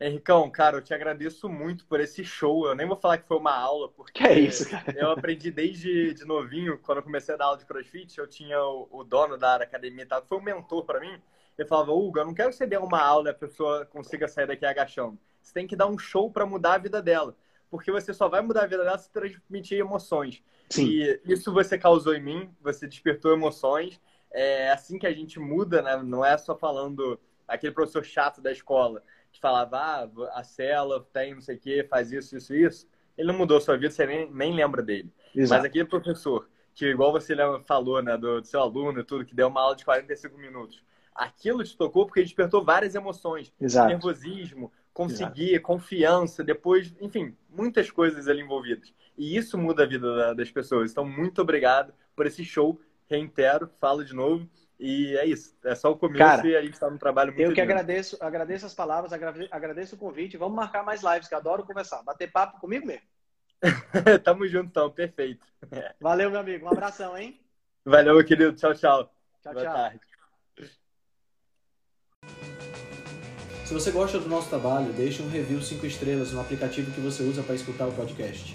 Henricão, cara, eu te agradeço muito por esse show. Eu nem vou falar que foi uma aula, porque que é isso, cara? eu aprendi desde de novinho, quando eu comecei a dar aula de crossfit, eu tinha o, o dono da academia, tá? foi um mentor para mim. Ele falava, Hugo, eu não quero que você dê uma aula e a pessoa consiga sair daqui agachando. Você tem que dar um show para mudar a vida dela. Porque você só vai mudar a vida dela se transmitir emoções. Sim. E isso você causou em mim, você despertou emoções. É assim que a gente muda, né? Não é só falando aquele professor chato da escola que falava, ah, a cela tem não sei o quê, faz isso, isso, isso. Ele não mudou a sua vida, você nem, nem lembra dele. Exato. Mas aquele professor que, igual você falou, né, do, do seu aluno e tudo, que deu uma aula de 45 minutos, aquilo te tocou porque despertou várias emoções. Exato. Nervosismo, conseguir, Exato. confiança, depois, enfim, muitas coisas ali envolvidas. E isso muda a vida das pessoas. Então, muito obrigado por esse show. Reitero, falo de novo. E é isso. É só o começo Cara, e a gente está no trabalho muito Eu que lindo. agradeço, agradeço as palavras, agradeço o convite. Vamos marcar mais lives, que adoro conversar. Bater papo comigo mesmo. Tamo junto, então. Perfeito. Valeu, meu amigo. Um abração, hein? Valeu, meu querido. Tchau, tchau. Tchau, Boa tchau. Tarde. Se você gosta do nosso trabalho, deixe um review 5 estrelas no aplicativo que você usa para escutar o podcast.